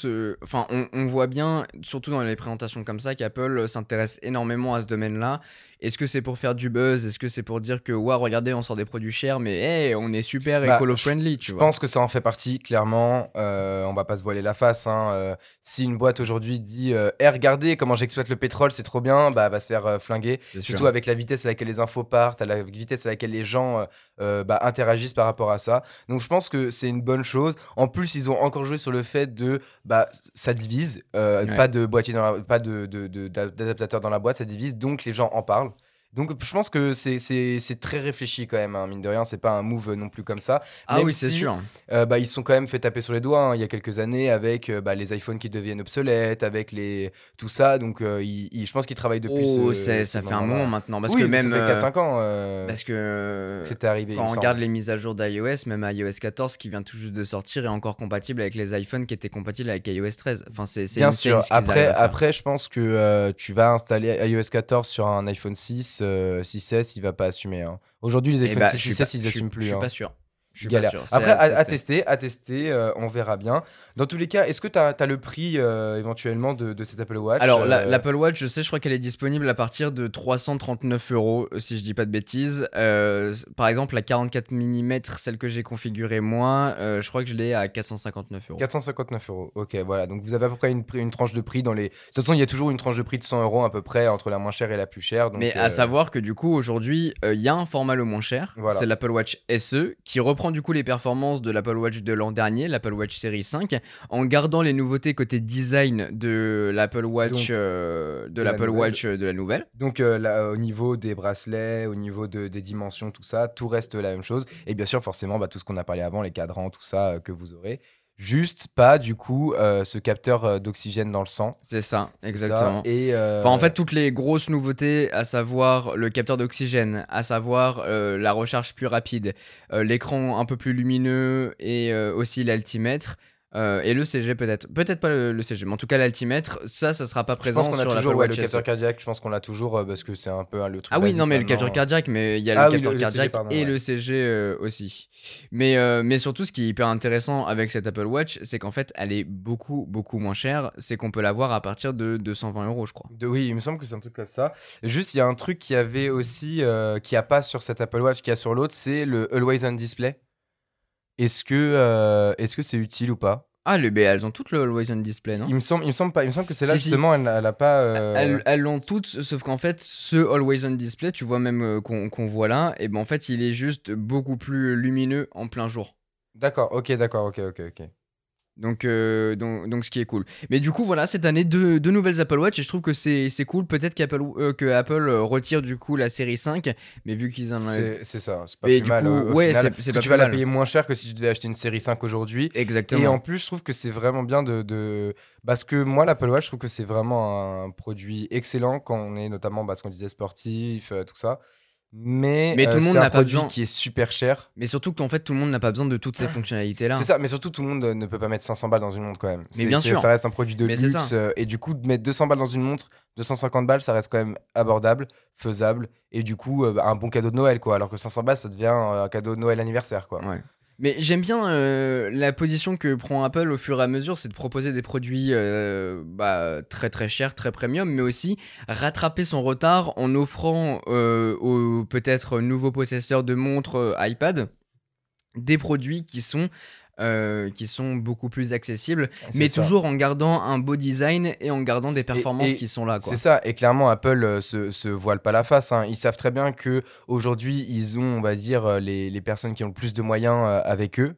enfin, on, on, voit bien, surtout dans les présentations comme ça, qu'Apple s'intéresse énormément à ce domaine-là Est-ce que c'est pour faire du buzz? Est-ce que c'est pour dire que, waouh, regardez, on sort des produits chers, mais hey, on est super Bah, écolo-friendly, tu Je pense que ça en fait partie, clairement. Euh, on va pas se voiler la face. hein. Euh, si une boîte aujourd'hui dit euh, regardez comment j'exploite le pétrole, c'est trop bien, bah, elle va se faire euh, flinguer. Surtout sûr. avec la vitesse à laquelle les infos partent, à la vitesse à laquelle les gens bah, interagissent par rapport à ça. Donc je pense que c'est une bonne chose. En plus, ils ont encore joué sur le fait de bah, ça divise, Ouais. pas de boîtier dans la- pas de, de- de- d'a- d'adaptateur dans la boîte, ça divise, donc les gens en parlent. Donc je pense que c'est- très réfléchi quand même, hein, mine de rien, c'est pas un move non plus comme ça. Ah Même oui, c'est sûr. Euh, bah, ils sont quand même fait taper sur les doigts hein, il y a quelques années avec euh, bah, les iPhones qui deviennent obsolètes, avec les tout ça. Donc euh, ils- ils- je pense qu'ils travaillent depuis Oh, ce, ce ça fait un moment maintenant. Parce oui, que même. ça fait euh, 4-5 ans euh, Parce que. c'était arrivé. Quand on regarde les mises à jour d'iOS, même iOS 14 qui vient tout juste de sortir est encore compatible avec les iPhones qui étaient compatibles avec iOS 13. Enfin, c'est Bien sûr. Après, après, je pense que euh, tu vas installer iOS 14 sur un iPhone 6, euh, 6S, il va pas assumer. hein. Aujourd'hui, les Eh iPhone bah, 6, je suis 6S, pas- ils je suis- assument Je plus. suis hein. pas sûr. Je suis Galère. pas sûr. Après, à, à tester. tester, à tester, euh, on verra bien. Dans tous les cas, est-ce que tu as, le prix euh, éventuellement de, de cet Apple Watch Alors, euh, l'Apple Watch, je sais, je crois qu'elle est disponible à partir de 339 euros, euh, si je dis pas de bêtises. Euh, par exemple, la 44 mm, celle que j'ai configurée moi, je crois que je l'ai à 459 euros. 459 euros. Ok, voilà. Donc vous avez à peu près une, tranche de prix dans les. De toute façon, il y a toujours une tranche de prix de 100 euros à peu près entre la moins chère et la plus chère. Donc, Mais à savoir que du coup, aujourd'hui, il y a un format le moins cher. Voilà. C'est l'Apple Watch SE qui reprend du coup les performances de l'Apple Watch de l'an dernier, l'Apple Watch Série 5, en gardant les nouveautés côté design de l'Apple Watch, Donc, euh, de de la l'Apple nouvelle. Watch euh, de la nouvelle. Donc euh, là, au niveau des bracelets, au niveau de- des dimensions, tout ça, tout reste la même chose. Et bien sûr, forcément, bah, tout ce qu'on a parlé avant, les cadrans, tout ça euh, que vous aurez. Juste pas du coup euh, ce capteur d'oxygène dans le sang. C'est ça, exactement. ça. Et euh, Enfin, en fait, toutes les grosses nouveautés, à savoir le capteur d'oxygène, à savoir euh, la recharge plus rapide, l'écran un peu plus lumineux et aussi l'altimètre. Euh, et le CG peut-être, peut-être pas le, le CG, mais en tout cas l'altimètre, ça, ça sera pas je présent pense qu'on a sur toujours ouais, le SE. capteur cardiaque. Je pense qu'on l'a toujours euh, parce que c'est un peu hein, le truc. Ah oui, non, mais le capteur cardiaque, mais il y a Ah le oui, capteur le- le CG, cardiaque pardon, et ouais. le CG euh, aussi. Mais, mais surtout, ce qui est hyper intéressant avec cette Apple Watch, c'est qu'en fait, elle est beaucoup, beaucoup moins chère. C'est qu'on peut l'avoir à partir de 220 euros, je crois. De- oui, il me semble que c'est un truc comme ça. Juste, il y a un truc qui avait aussi, qui a pas sur cette Apple Watch, qui a sur l'autre, c'est le Always On Display. Est-ce que euh, est-ce que c'est utile ou pas? Ah, le, mais elles ont toutes le Always On Display, non? Il me semble, il me semble pas. Il me semble que c'est là Si, justement, elle, elle a pas. euh, Elles elles l'ont toutes, sauf qu'en fait, ce Always On Display, tu vois même euh, qu'on qu'on voit là, et ben en fait, il est juste beaucoup plus lumineux en plein jour. D'accord. Ok. D'accord. Ok. Ok. Ok. Donc, euh, donc, donc, ce qui est cool. Mais du coup, voilà, cette année, deux, deux nouvelles Apple Watch, et je trouve que c'est c'est cool. Peut-être qu'Apple euh, que Apple euh, retire du coup la série 5, mais vu qu'ils en ont. C'est c'est ça. C'est pas Mais plus du mal. coup, au- ouais, c'est- pas tu vas la payer moins cher que si tu devais acheter une série 5 aujourd'hui. Exactement. Et en plus, je trouve que c'est vraiment bien de, de- Parce que moi, l'Apple Watch, je trouve que c'est vraiment un produit excellent quand on est notamment, parce qu'on disait sportif, tout ça. Mais, Mais tout euh, le monde n'a pas besoin. qui est super cher. Mais surtout qu'en fait, tout le monde n'a pas besoin de toutes ces fonctionnalités-là. C'est ça, mais surtout, tout le monde euh, ne peut pas mettre 500 balles dans une montre quand même. Mais bien sûr. Ça reste un produit de Mais luxe. euh, et du coup, de mettre 200 balles dans une montre, 250 balles, ça reste quand même abordable, faisable. Et du coup, euh, un bon cadeau de Noël, quoi. Alors que 500 balles, ça devient un cadeau de Noël anniversaire, quoi. Ouais. Mais j'aime bien euh, la position que prend Apple au fur et à mesure, c'est de proposer des produits euh, bah, très très chers, très premium, mais aussi rattraper son retard en offrant euh, aux peut-être nouveaux possesseurs de montres iPad des produits qui sont euh, qui sont beaucoup plus accessibles, C'est mais ça. toujours en gardant un beau design et en gardant des performances et qui sont là. C'est ça, et clairement Apple euh, se, se voile pas la face. hein. Ils savent très bien que aujourd'hui ils ont, on va dire, euh, les, les personnes qui ont le plus de moyens euh, avec eux,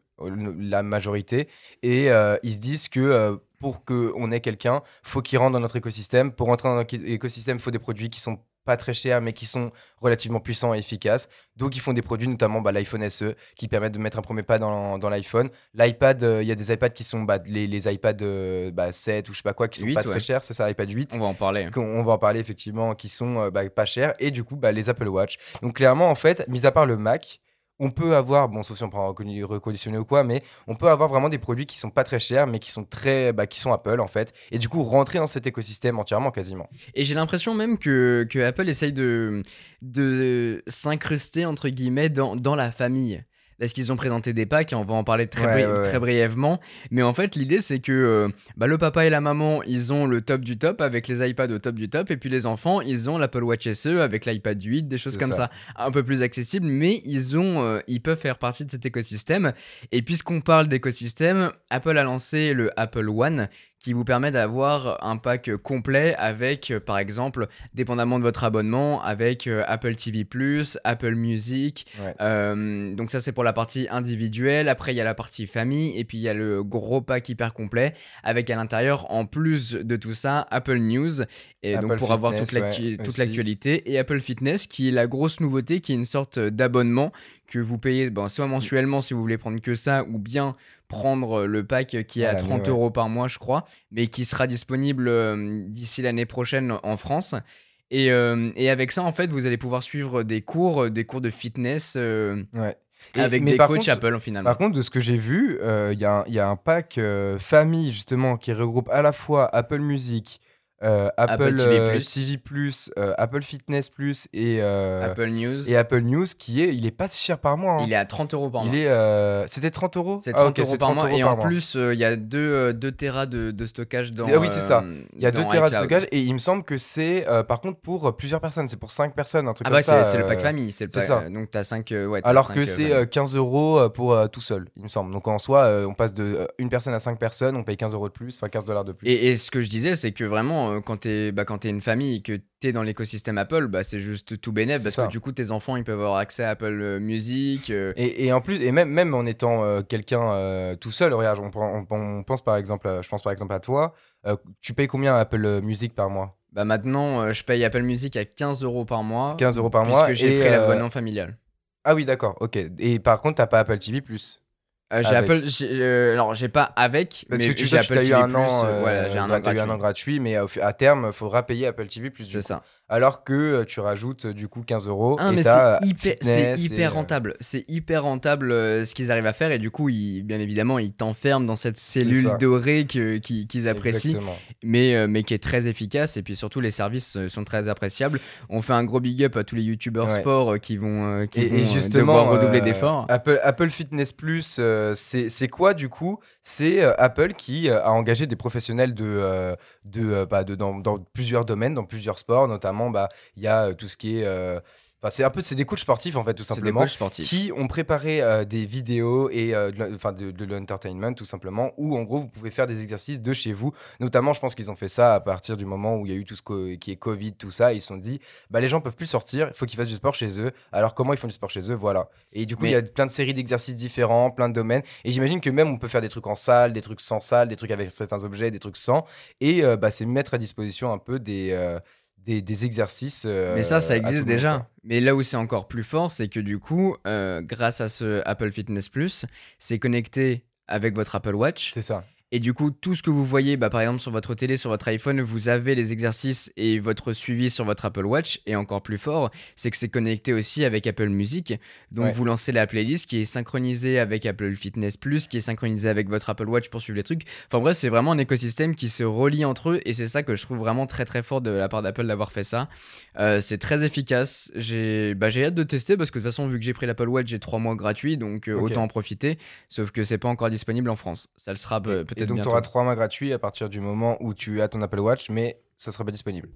la majorité, et ils se disent que pour qu'on ait quelqu'un, faut qu'il rentre dans notre écosystème. Pour rentrer dans notre écosystème, il faut des produits qui sont pas très chers, mais qui sont relativement puissants et efficaces. Donc, ils font des produits, notamment bah, l'iPhone SE, qui permettent de mettre un premier pas dans, dans l'iPhone. L'iPad, euh, il y a des iPads qui sont bah, les, les iPads euh, bah, 7 ou je sais pas quoi, qui sont 8, pas ouais. très chers. C'est ça, iPad 8 On va en parler. on va en parler effectivement, qui sont euh, bah, pas chers, et du coup bah, les Apple Watch. Donc clairement, en fait, mis à part le Mac, on peut avoir, bon, sauf si on prend reconditionné ou quoi, mais on peut avoir vraiment des produits qui sont pas très chers, mais qui sont très, bah, qui sont Apple en fait, et du coup rentrer dans cet écosystème entièrement quasiment. Et j'ai l'impression même que, que Apple essaye de, de s'incruster, entre guillemets, dans, dans la famille. Parce qu'ils ont présenté des packs et on va en parler très, très brièvement. Mais en fait, l'idée, c'est que euh, bah, le papa et la maman, ils ont le top du top avec les iPads au top du top. Et puis les enfants, ils ont l'Apple Watch SE avec l'iPad 8, des choses comme ça. Un peu plus accessibles, mais ils, ont, euh, ils peuvent faire partie de cet écosystème. Et puisqu'on parle d'écosystème, Apple a lancé le Apple One qui vous permet d'avoir un pack complet avec, euh, par exemple, dépendamment de votre abonnement, avec euh, Apple TV ⁇ Apple Music. Euh, donc ça, c'est pour la partie individuelle. Après, il y a la partie famille. Et puis, il y a le gros pack hyper complet avec à l'intérieur, en plus de tout ça, Apple News. Et donc pour avoir toute l'actualité. Et Apple Fitness, qui est la grosse nouveauté, qui est une sorte d'abonnement que vous payez bon, soit mensuellement si vous voulez prendre que ça, ou bien prendre le pack qui est à 30 euros par mois, je crois, mais qui sera disponible euh, d'ici l'année prochaine en France. Et, euh, et, avec ça, en fait, vous allez pouvoir suivre des cours, des cours de fitness. Euh, avec des coachs Apple finalement. Par contre, de ce que j'ai vu, il y, y, a un pack famille justement qui regroupe à la fois Apple Music, euh, Apple, TV, euh, euh, Apple Fitness Plus et Apple News et Apple News qui est il est pas si cher par mois. Hein. Il est à 30 euros par mois. Il est c'était 30 euros. C'est 30 ah, euros par mois et en plus il y a 2 2 Tera de, de, stockage dans. Ah oui c'est ça. Il y a 2 Tera de stockage et il me semble que c'est par contre pour plusieurs personnes c'est pour 5 personnes un truc ah comme bah c'est le pack famille c'est ça. Donc t'as 5 ouais. Alors que c'est 15 euros pour tout seul il me semble. Donc en soi on passe de une personne à 5 personnes on paye 15 euros de plus enfin 15 dollars de plus. Et, ce que je disais c'est que vraiment quand t'es bah, quand tu es une famille et que tu es dans l'écosystème Apple, bah, c'est juste tout bénéf parce que du coup, tes enfants, ils peuvent avoir accès à Apple euh, Music. Euh. Et, en plus, et même, même en étant euh, quelqu'un tout seul, regarde, on, on, pense par exemple, je pense par exemple à toi, tu payes combien Apple Music par mois? Bah maintenant, je paye Apple Music à 15 euros par mois. 15 euros par mois. Parce que j'ai pris l'abonnement familial. Ah oui, d'accord, ok. Et par contre, t'as pas Apple TV Plus? Euh, j'ai Apple, euh, alors j'ai pas avec, parce que tu j'ai Apple as eu un an, euh, j'ai un, an gratuit. un an gratuit, mais à terme, il faudra payer Apple TV plus. C'est ça alors que euh, tu rajoutes euh, du coup 15 euros. Ah, mais c'est hyper, hyper euh, rentable. C'est hyper rentable ce qu'ils arrivent à faire et du coup, ils, bien évidemment, ils t'enferment dans cette cellule dorée qu'ils apprécient, mais, mais qui est très efficace et puis surtout les services sont très appréciables. On fait un gros big up à tous les youtubeurs sport qui vont, qui vont justement, devoir redoubler d'efforts. Apple, Apple Fitness Plus, c'est quoi du coup? C'est Apple qui a engagé des professionnels de, de, bah, de dans, dans plusieurs domaines, dans plusieurs sports, notamment bah, il y a euh, tout ce qui est euh, c'est un peu c'est des coachs sportifs en fait tout simplement qui ont préparé euh, des vidéos et de, enfin de, l'entertainment tout simplement où en gros vous pouvez faire des exercices de chez vous. Notamment, je pense qu'ils ont fait ça à partir du moment où il y a eu tout ce qui est Covid, tout ça. Ils se sont dit bah les gens peuvent plus sortir, il faut qu'ils fassent du sport chez eux. Alors comment ils font du sport chez eux? Voilà. Et du coup il y a plein de séries d'exercices différents, plein de domaines. Et j'imagine que même on peut faire des trucs en salle, des trucs sans salle, des trucs avec certains objets, des trucs sans. Et bah c'est mettre à disposition un peu des des, exercices. mais ça, ça existe déjà. Mais là où c'est encore plus fort, c'est que du coup, euh, grâce à ce Apple Fitness Plus, c'est connecté avec votre Apple Watch. C'est ça. Et du coup, tout ce que vous voyez, bah, par exemple sur votre télé, sur votre iPhone, vous avez les exercices et votre suivi sur votre Apple Watch. Et encore plus fort, c'est que c'est connecté aussi avec Apple Music. Donc vous lancez la playlist qui est synchronisée avec Apple Fitness Plus, qui est synchronisée avec votre Apple Watch pour suivre les trucs. Enfin bref, c'est vraiment un écosystème qui se relie entre eux. Et c'est ça que je trouve vraiment très très fort de la part d'Apple d'avoir fait ça. Euh, c'est très efficace. J'ai bah, hâte de tester parce que de toute façon, vu que j'ai pris l'Apple Watch, j'ai trois mois gratuits. Donc euh, autant en profiter. Sauf que c'est pas encore disponible en France. Ça le sera peut-être et donc, tu auras 3 mois gratuits à partir du moment où tu as ton Apple Watch, mais ça sera pas disponible.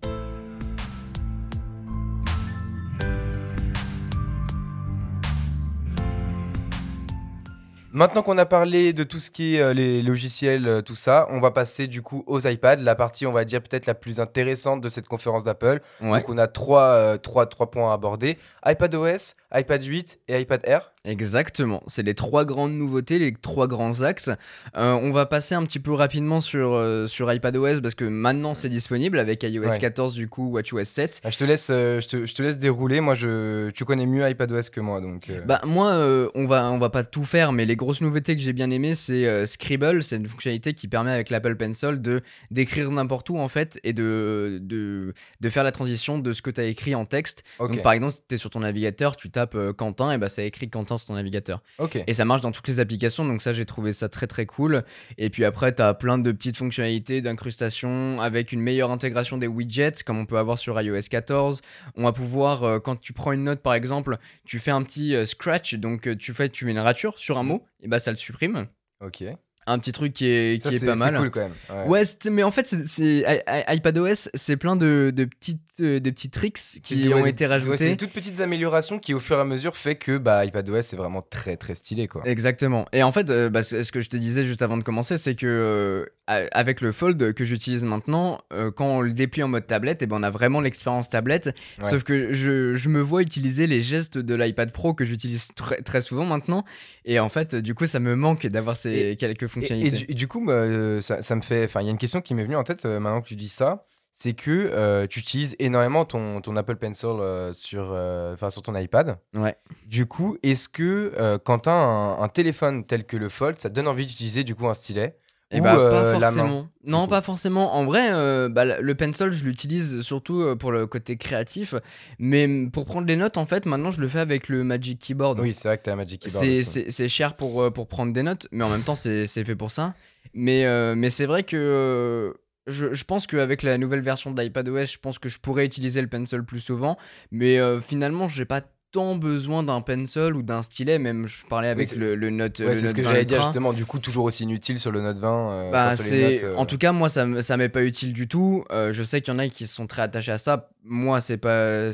Maintenant qu'on a parlé de tout ce qui est euh, les logiciels, euh, tout ça, on va passer du coup aux iPads, la partie on va dire peut-être la plus intéressante de cette conférence d'Apple. Donc on a trois, euh, trois, trois points à aborder. iPadOS, iPad 8 et iPad Air. Exactement, c'est les trois grandes nouveautés, les trois grands axes. Euh, on va passer un petit peu rapidement sur, euh, sur iPadOS parce que maintenant c'est disponible avec iOS 14 du coup, WatchOS 7. Ah, je, te laisse, euh, je, te, je, te, laisse dérouler, moi je, tu connais mieux iPadOS que moi donc. Bah moi on, va, on va pas tout faire mais les grosses nouveautés que j'ai bien aimées c'est Scribble, c'est une fonctionnalité qui permet avec l'Apple Pencil de d'écrire n'importe où en fait et de, de, de, faire la transition de ce que tu as écrit en texte. Donc par exemple si tu es sur ton navigateur, tu tapes Quentin et bah ça écrit Quentin sur ton navigateur. Ok. Et ça marche dans toutes les applications, donc ça j'ai trouvé ça très très cool. Et puis après, tu as plein de petites fonctionnalités d'incrustation avec une meilleure intégration des widgets, comme on peut avoir sur iOS 14. On va pouvoir, euh, quand tu prends une note par exemple, tu fais un petit euh, scratch, donc euh, tu fais, tu mets une rature sur un Mhm. mot, et bah ça le supprime. Ok. Un petit truc qui est, Ça, qui est c'est pas c'est mal. cool quand même. Ouais. Ouais, c'est- mais en fait, c'est- c'est iPadOS, c'est plein de, de petites, euh, de petits tricks qui ont été ouais, c'est rajoutés. toutes petites améliorations qui, au fur et à mesure, fait que bah, iPadOS c'est vraiment très très stylé quoi. Exactement. Et en fait, euh, bah, ce que je te disais juste avant de commencer, c'est que euh, avec le Fold que j'utilise maintenant, euh, quand on le déplie en mode tablette, et ben on a vraiment l'expérience tablette. Sauf que je, je me vois utiliser les gestes de l'iPad Pro que j'utilise très, très souvent maintenant. Et en fait, du coup, ça me manque d'avoir ces Et- quelques Et, du, et du coup, moi, euh, ça, ça me fait. Enfin, il y a une question qui m'est venue en tête euh, maintenant que tu dis ça. C'est que euh, tu utilises énormément ton, ton Apple Pencil euh, sur, euh, sur ton iPad. Ouais. Du coup, est-ce que quand tu as un, un téléphone tel que le Fold, ça te donne envie d'utiliser du coup un stylet? Et Ou, bah, euh, pas main, forcément. non, pas forcément. En vrai, euh, bah, le pencil, je l'utilise surtout euh, pour le côté créatif. Mais pour prendre des notes, en fait, maintenant, je le fais avec le Magic Keyboard. Oui, c'est vrai que tu as Magic Keyboard. C'est- cher pour, pour prendre des notes, mais en même temps, c'est c'est fait pour ça. Mais, mais c'est vrai que je, je pense qu'avec la nouvelle version d'iPadOS, je pense que je pourrais utiliser le pencil plus souvent. Mais euh, finalement, j'ai pas tant besoin d'un pencil ou d'un stylet. Même, je parlais avec le, le Note. Ouais, c'est ce que 20 j'allais dire justement. Du coup, toujours aussi inutile sur le Note 20. euh, Bah, enfin, sur les c'est notes, euh, en tout cas moi ça m'est pas utile du tout. Euh, je sais qu'il y en a qui sont très attachés à ça. Moi c'est pas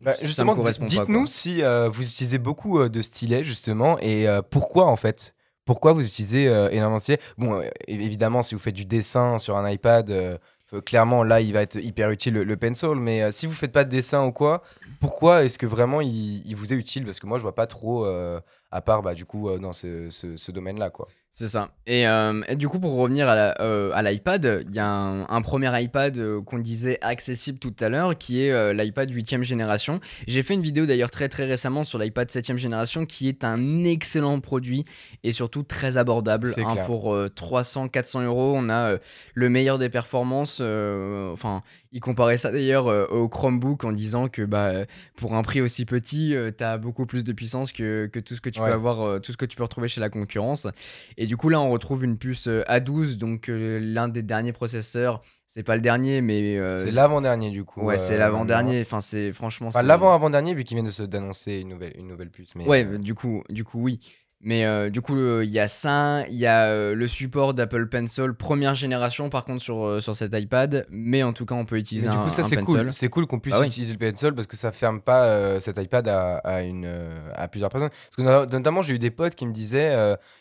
Bah, justement, dites-nous si vous utilisez beaucoup de stylets, justement, et pourquoi en fait? Pourquoi vous utilisez énormément de stylets? Bon, évidemment, si vous faites du dessin sur un iPad, clairement, là, il va être hyper utile le, pencil, mais euh, si vous faites pas de dessin ou quoi, pourquoi est-ce que vraiment il, il vous est utile? Parce que moi, je vois pas trop, euh, à part, bah, du coup, euh, dans ce, ce- ce domaine-là, quoi. C'est ça. Et, euh, et du coup, pour revenir à euh, à l'iPad, il y a un, un premier iPad euh, qu'on disait accessible tout à l'heure, qui est l'iPad 8ème génération. J'ai fait une vidéo d'ailleurs très très récemment sur l'iPad 7ème génération, qui est un excellent produit et surtout très abordable. Hein, pour 300-400 euros, on a le meilleur des performances. enfin, il comparait ça d'ailleurs euh, au Chromebook en disant que bah, euh, pour un prix aussi petit, tu as beaucoup plus de puissance que, que tout ce que tu Ouais. peux avoir, euh, tout ce que tu peux retrouver chez la concurrence. Et du coup, là, on retrouve une puce euh, A12, donc euh, l'un des derniers processeurs. C'est pas le dernier, mais. euh, c'est l'avant-dernier, du coup. Ouais, c'est euh, l'avant-dernier. Enfin, c'est franchement. Enfin, l'avant-avant-dernier, vu qu'il vient de se- d'annoncer une nouvelle, une nouvelle puce. Mais, Ouais, euh, du coup, du coup, oui. Mais euh, du coup, euh, il y a ça, il y a euh, le support d'Apple Pencil première génération, par contre, sur, sur cet iPad. Mais en tout cas, on peut utiliser Mais du un, coup, ça un c'est pencil. cool. C'est cool qu'on puisse Bah oui. utiliser le pencil parce que ça ferme pas cet iPad à, à une, à plusieurs personnes. Parce que no- notamment, j'ai eu des potes qui me disaient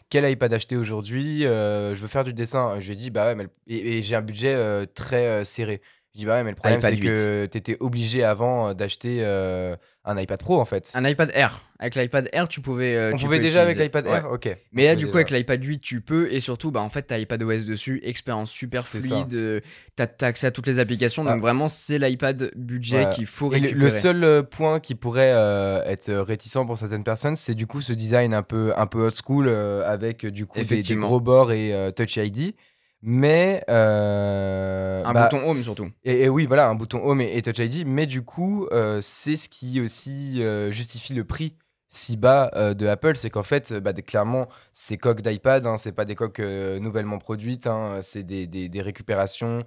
quel iPad acheter aujourd'hui Je veux faire du dessin. Je lui ai dit bah ouais, mais et, et j'ai un budget très serré. Je dis bah ouais, mais le problème iPad c'est que tu étais obligé avant euh, d'acheter euh, un iPad Pro en fait. Un iPad Air. Avec l'iPad Air, tu pouvais. euh, On tu pouvait déjà avec l'iPad Ouais. Air Ok. Mais là, du coup, déjà. avec l'iPad 8, tu peux. Et surtout, bah, en fait, t'as iPadOS dessus, expérience super fluide. euh, T'as t'as accès à toutes les applications. Donc, Ah. vraiment, c'est l'iPad budget Ouais. qu'il faut le, seul point qui pourrait être réticent pour certaines personnes, c'est du coup ce design un peu, un peu old school avec du coup des, des gros bords et Touch ID. Mais euh, Un bah, bouton home, surtout. et, et oui, voilà, un bouton Home et, et Touch ID. Mais du coup, euh, c'est ce qui aussi euh, justifie le prix si bas de Apple, c'est qu'en fait, bah, clairement, ces coques d'iPad, hein, c'est pas des coques nouvellement produites, hein, c'est des, des- des récupérations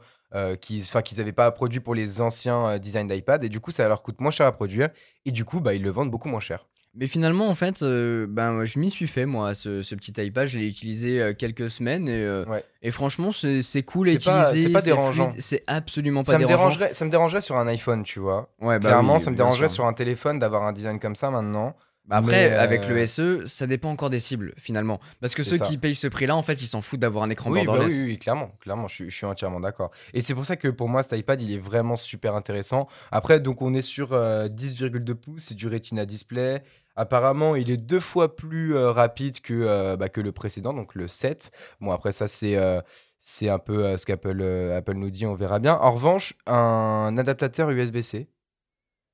qu'ils enfin, qu'ils n'avaient pas produit pour les anciens designs d'iPad. Et du coup, ça leur coûte moins cher à produire. Et du coup, bah, ils le vendent beaucoup moins cher. Mais finalement, en fait, euh, ben, je m'y suis fait, moi, ce, ce petit iPad. Je l'ai utilisé euh, quelques semaines et, euh, Ouais. et franchement, c'est cool à utiliser. c'est pas dérangeant. C'est absolument pas Ça me, dérangeant. dérangerait, ça me dérangerait sur un iPhone, tu vois. Ouais, bah Clairement, oui, ça me dérangerait sûr. sur un téléphone d'avoir un design comme ça maintenant. Bah après, euh, avec le SE, ça dépend encore des cibles, finalement. Parce que ceux ça. qui payent ce prix-là, en fait, ils s'en foutent d'avoir un écran Oui, bah borderless. oui, oui, oui, clairement, clairement, je, suis- je suis entièrement d'accord. Et c'est pour ça que pour moi, cet iPad, il est vraiment super intéressant. Après, donc on est sur euh, 10,2 pouces, c'est du Retina Display. Apparemment, il est deux fois plus euh, rapide que, euh, bah, que le précédent, donc le 7. Bon, après ça, c'est euh, c'est un peu ce qu'Apple Apple nous dit, on verra bien. En revanche, un adaptateur USB-C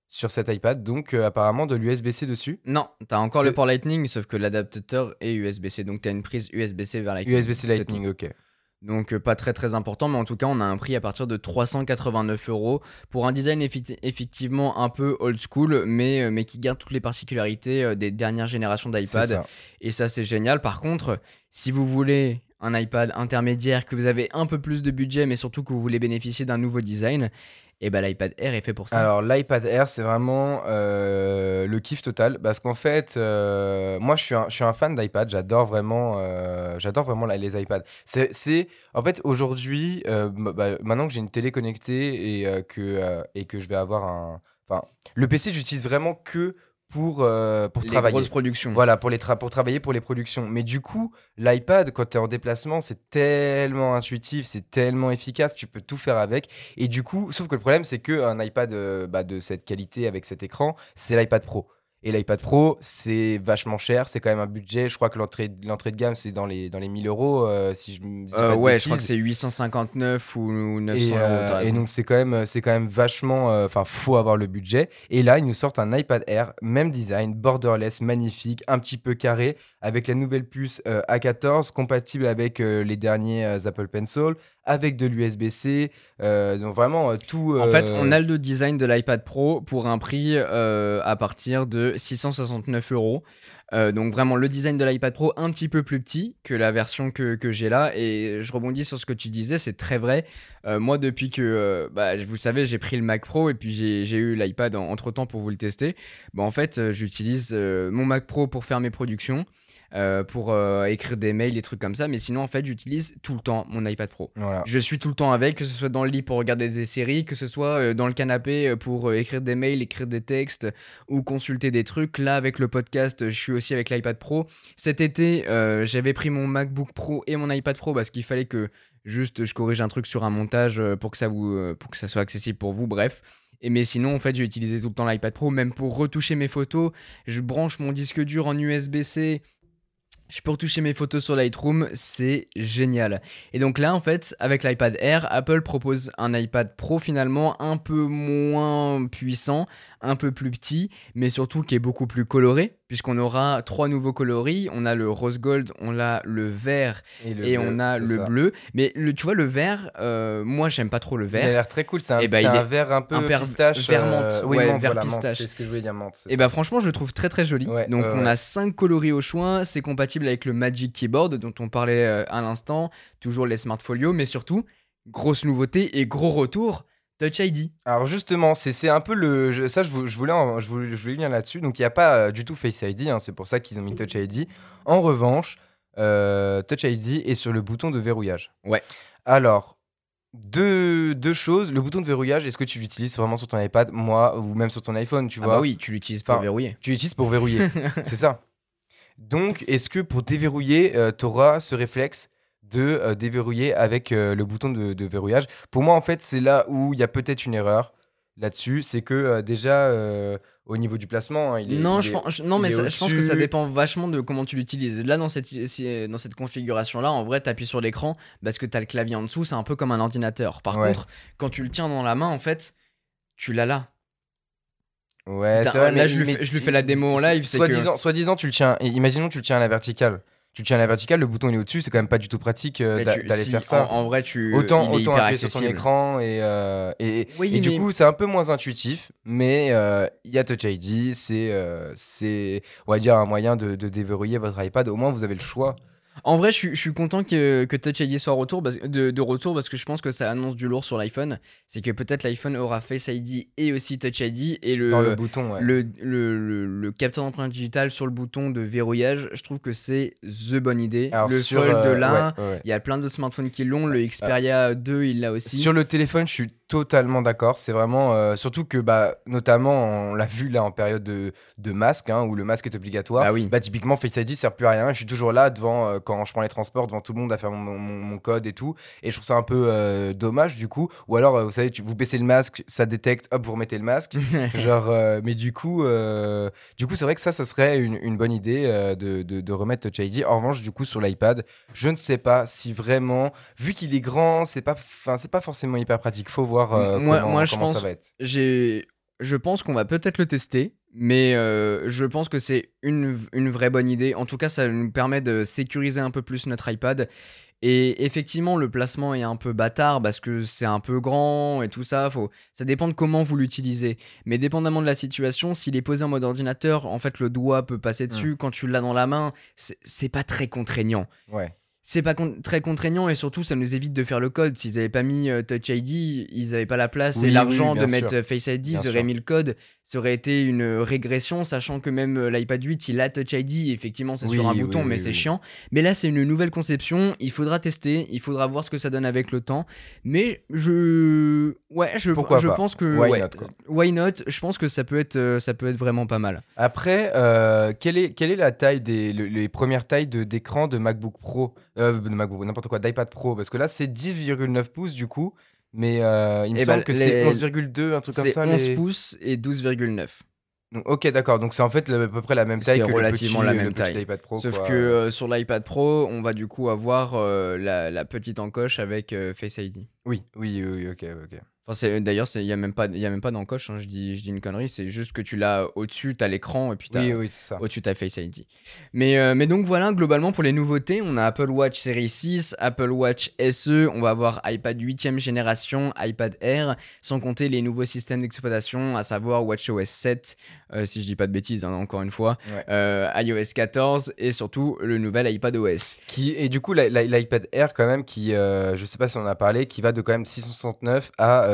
sur cet iPad, donc apparemment de l'USB-C dessus. Non, t'as encore le port Lightning, sauf que l'adaptateur est USB-C. Donc t'as une prise USB-C vers Lightning. USB-C Lightning, ok. Donc pas très très important, mais en tout cas on a un prix à partir de 389 euros pour un design effectivement un peu old school, mais, mais qui garde toutes les particularités des dernières générations d'iPad. Et ça c'est génial. Par contre, si vous voulez un iPad intermédiaire, que vous avez un peu plus de budget, mais surtout que vous voulez bénéficier d'un nouveau design, et bah l'iPad Air est fait pour ça. Alors l'iPad Air, c'est vraiment euh, le kiff total parce qu'en fait, euh, moi je suis un, fan d'iPad, j'adore vraiment, euh, les iPads. C'est, en fait aujourd'hui, bah, maintenant que j'ai une télé connectée et que et que je vais avoir un, enfin, le PC j'utilise vraiment que pour, euh, pour les travailler. grosses productions. Voilà, pour, les pour travailler pour les productions. Mais du coup, l'iPad, quand tu es en déplacement, c'est tellement intuitif, c'est tellement efficace, tu peux tout faire avec. Et du coup, sauf que le problème, c'est qu'un iPad euh, bah, de cette qualité avec cet écran, c'est l'iPad Pro. Et l'iPad Pro, c'est vachement cher, c'est quand même un budget. Je crois que l'entrée de gamme, c'est dans les, dans les 1000 euros. Euh, si je euh, ouais, je crois que c'est 859 ou 900 et, euros. et donc, c'est quand, même, quand même vachement. Enfin, faut avoir le budget. Et là, ils nous sortent un iPad Air, même design, borderless, magnifique, un petit peu carré, avec la nouvelle puce A14, compatible avec les derniers Apple Pencil, avec de l'USB-C. Euh, donc vraiment euh, tout. En fait, on a le design de l'iPad Pro pour un prix euh, à partir de 669 euros. donc vraiment le design de l'iPad Pro un petit peu plus petit que la version que, que j'ai là. Et je rebondis sur ce que tu disais, c'est très vrai. moi, depuis que, bah, vous savez, j'ai pris le Mac Pro et puis j'ai eu l'iPad entre temps pour vous le tester. Bah, en fait, j'utilise mon Mac Pro pour faire mes productions. Euh, pour euh, écrire des mails, des trucs comme ça. Mais sinon, en fait, j'utilise tout le temps mon iPad Pro. Je suis tout le temps avec, que ce soit dans le lit pour regarder des séries, que ce soit euh, dans le canapé pour écrire des mails, écrire des textes ou consulter des trucs. Là, avec le podcast, je suis aussi avec l'iPad Pro. Cet été, j'avais pris mon MacBook Pro et mon iPad Pro parce qu'il fallait que juste je corrige un truc sur un montage pour que ça, vous, pour que ça soit accessible pour vous. Bref. Et mais sinon, en fait, j'ai utilisé tout le temps l'iPad Pro, même pour retoucher mes photos. Je branche mon disque dur en USB-C je peux retoucher mes photos sur Lightroom, c'est génial. Et donc là, en fait, avec l'iPad Air, Apple propose un iPad Pro finalement un peu moins puissant, un peu plus petit, mais surtout qui est beaucoup plus coloré, puisqu'on aura trois nouveaux coloris. On a le rose gold, on a le vert et, on a le bleu. Mais le, tu vois, le vert, euh, moi j'aime pas trop le vert. Il a l'air très cool, c'est un, eh ben, un vert un peu un pistache. Vert menthe, euh, oui, vert pistache. C'est ce que je voulais dire, menthe. Et bah franchement, je le trouve très très joli. donc on a cinq coloris au choix, c'est compatible avec le Magic Keyboard dont on parlait euh, à l'instant, toujours les Smart Folio, mais surtout, grosse nouveauté et gros retour Touch ID. Alors justement, c'est un peu le... Ça, je, voulais, je voulais, je voulais venir là-dessus. Donc, il n'y a pas euh, du tout Face ID. Hein, c'est pour ça qu'ils ont mis Touch ID. En revanche, euh, Touch ID est sur le bouton de verrouillage. Ouais. Alors, deux, deux choses. Le bouton de verrouillage, est-ce que tu l'utilises vraiment sur ton iPad, moi, ou même sur ton iPhone, tu ah vois? bah oui, tu l'utilises pour verrouiller. Tu l'utilises pour verrouiller, *laughs* c'est ça. Donc, est-ce que pour déverrouiller, euh, tu auras ce réflexe de euh, déverrouiller avec euh, le bouton de, verrouillage? Pour moi, en fait, c'est là où il y a peut-être une erreur là-dessus. C'est que euh, déjà, au niveau du placement, hein, il est. Non, je, pense, non mais je pense que ça dépend vachement de comment tu l'utilises. Là, dans cette, dans cette configuration-là, en vrai, tu appuies sur l'écran parce que tu as le clavier en dessous, c'est un peu comme un ordinateur. Par contre, quand tu le tiens dans la main, en fait, tu l'as là. Ouais, c'est vrai. Là, je, lui fais, je lui fais la démo en live. Soit, disant, soit disant, tu le tiens. Imaginons, tu le tiens à la verticale tu tiens à la verticale, le bouton est au-dessus, c'est quand même pas du tout pratique euh, d'aller faire ça. En, vrai, tu autant autant appuyer sur ton écran et euh, et, et du coup c'est un peu moins intuitif, mais euh, il y a Touch ID, c'est c'est on va dire un moyen de, de déverrouiller votre iPad. Au moins vous avez le choix. En vrai, je, suis content que, que Touch ID soit retour, de, retour parce que je pense que ça annonce du lourd sur l'iPhone. C'est que peut-être l'iPhone aura Face ID et aussi Touch ID et le, le bouton, le, le, capteur d'empreinte digitale sur le bouton de verrouillage. Je trouve que c'est the bonne idée. le Fold euh, là, il y a plein d'autres smartphones qui l'ont. Le Xperia 2, il l'a aussi. Sur le téléphone, je suis totalement d'accord. C'est vraiment, euh, surtout que, bah, notamment, on l'a vu là en période de, de masque, hein, où le masque est obligatoire. Bah oui. Bah, typiquement, Face ID sert plus à rien. Je suis toujours là devant, euh, quand je prends les transports, devant tout le monde à faire mon, mon, code et tout. Et je trouve ça un peu euh, dommage, du coup. Ou alors, vous savez, tu, vous baissez le masque, ça détecte, hop, vous remettez le masque. *laughs* Genre, mais du coup, du coup, c'est vrai que ça, ça serait une, une bonne idée de, de, de, remettre Touch ID. En revanche, du coup, sur l'iPad, je ne sais pas si vraiment, vu qu'il est grand, c'est pas, c'est pas forcément hyper pratique. Faut voir euh, moi, comment, moi, je pense, ça va être. Je pense qu'on va peut-être le tester, mais euh, je pense que c'est une, une, vraie bonne idée. En tout cas, ça nous permet de sécuriser un peu plus notre iPad Et effectivement, le placement est un peu bâtard parce que c'est un peu grand et tout ça. Faut... Ça dépend de comment vous l'utilisez. Mais dépendamment de la situation, s'il est posé en mode ordinateur, en fait, le doigt peut passer dessus. Quand tu l'as dans la main, c'est pas très contraignant. Ouais c'est pas très contraignant et surtout ça nous évite de faire le code. S'ils avaient pas mis euh, Touch ID, ils avaient pas la place et l'argent de mettre euh, Face ID, ils auraient mis le code. Ça aurait été une régression, sachant que même euh, l'iPad 8 il a Touch ID. Effectivement, c'est sur un bouton, mais c'est chiant. Mais là, c'est une nouvelle conception. Il faudra tester, il faudra voir ce que ça donne avec le temps. Mais je, ouais, je, je pense que why, not, why not? Je pense que ça peut être, ça peut être vraiment pas mal. Après, quelle est quelle est la taille des les premières tailles d'écran de MacBook Pro? Euh, n'importe quoi, d'iPad Pro, parce que là c'est 10,9 pouces du coup, mais euh, il me eh semble ben, que c'est 11,2, un truc comme ça. C'est 11 pouces et 12,9. Ok, d'accord. Donc c'est en fait à peu près la même taille que relativement le petit, la même taille. iPad Pro. Sauf que euh, sur l'iPad Pro, on va du coup avoir la, la, petite encoche avec Face ID. Oui, oui, oui, ok, ok. D'ailleurs, il n'y a même pas, y a même pas d'encoche, hein, je, dis, je dis une connerie, c'est juste que tu l'as au-dessus, tu as l'écran et puis oui, oui, au-dessus tu as Face ID. Mais, euh, mais donc voilà, globalement pour les nouveautés, on a Apple Watch série 6, Apple Watch SE, on va avoir iPad 8ème génération, iPad Air, sans compter les nouveaux systèmes d'exploitation, à savoir WatchOS 7, euh, si je dis pas de bêtises, hein, encore une fois, euh, iOS 14 et surtout le nouvel iPad OS. Qui, et du coup, l'iPad Air, quand même, qui, euh, je sais pas si on en a parlé, qui va de quand même 669 à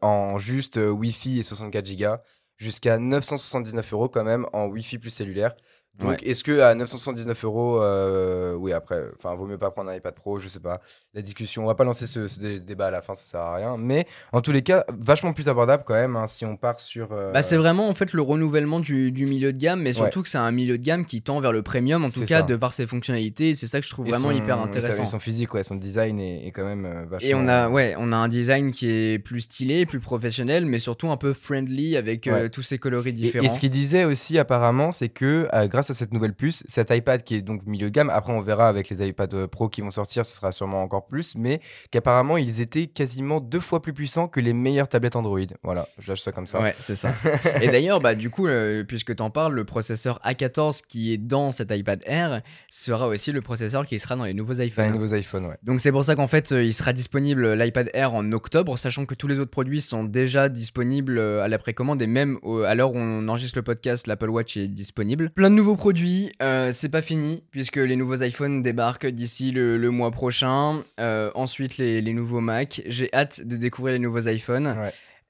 en juste Wi-Fi et 64 Go jusqu'à 979 euros quand même en Wi-Fi plus cellulaire. Donc, est-ce que à 979 euros, euh, oui, après, enfin, vaut mieux pas prendre un iPad Pro, je sais pas. La discussion, on va pas lancer ce, débat à la fin, ça sert à rien. Mais en tous les cas, vachement plus abordable quand même, hein, si on part sur. Euh, bah, c'est vraiment en fait le renouvellement du, milieu de gamme, mais surtout que c'est un milieu de gamme qui tend vers le premium, en tout cas, de par ses fonctionnalités. C'est ça que je trouve vraiment hyper intéressant. son physique, ouais, son design est, quand même euh, vachement. Et on a, ouais, on a un design qui est plus stylé, plus professionnel, mais surtout un peu friendly avec tous ces coloris différents. Et, ce qu'il disait aussi apparemment, c'est que grâce à cette nouvelle puce, cet iPad qui est donc milieu de gamme, après on verra avec les iPad euh, Pro qui vont sortir, ce sera sûrement encore plus, mais qu'apparemment ils étaient quasiment deux fois plus puissants que les meilleures tablettes Android. Voilà, je lâche ça comme ça. Ouais, c'est ça. *laughs* et d'ailleurs, bah, du coup, euh, puisque tu en parles, le processeur A14 qui est dans cet iPad Air sera aussi le processeur qui sera dans les nouveaux iPhones. les nouveaux iPhones, ouais. Donc c'est pour ça qu'en fait, euh, il sera disponible l'iPad Air en octobre, sachant que tous les autres produits sont déjà disponibles à la précommande et même à l'heure où on enregistre le podcast, l'Apple Watch est disponible. Plein de nouveaux produits. c'est pas fini, puisque les nouveaux iPhones débarquent d'ici le, mois prochain. Euh, ensuite, les, nouveaux Mac. J'ai hâte de découvrir les nouveaux iPhones.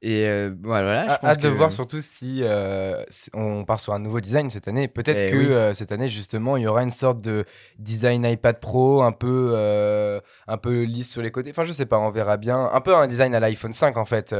Et euh, voilà, je pense hâte de voir surtout euh, si, on part sur un nouveau design cette année. Peut-être eh que cette année, justement, il y aura une sorte de design iPad Pro un peu, un peu lisse sur les côtés. Enfin, je sais pas, on verra bien. Un peu un design à l'iPhone 5 en fait.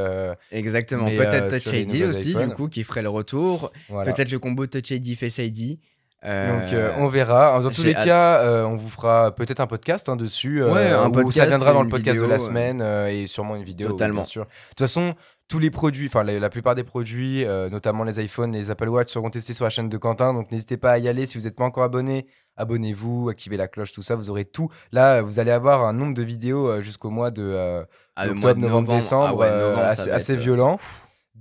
Exactement. Peut-être Touch ID aussi, du coup, qui ferait le retour. Peut-être le combo Touch ID Face ID. Donc euh, on verra. Dans tous les cas, euh, on vous fera peut-être un podcast hein, dessus. Ouais, un podcast, ça viendra dans le podcast de la semaine et sûrement une vidéo. Totalement. bien sûr. De toute façon, tous les produits, enfin la, plupart des produits, notamment les iPhones, les Apple Watch, seront testés sur la chaîne de Quentin. Donc n'hésitez pas à y aller. Si vous n'êtes pas encore abonné, abonnez-vous, activez la cloche, tout ça. Vous aurez tout. Là, vous allez avoir un nombre de vidéos jusqu'au mois de ah, octobre, novembre, décembre, ah assez, violent.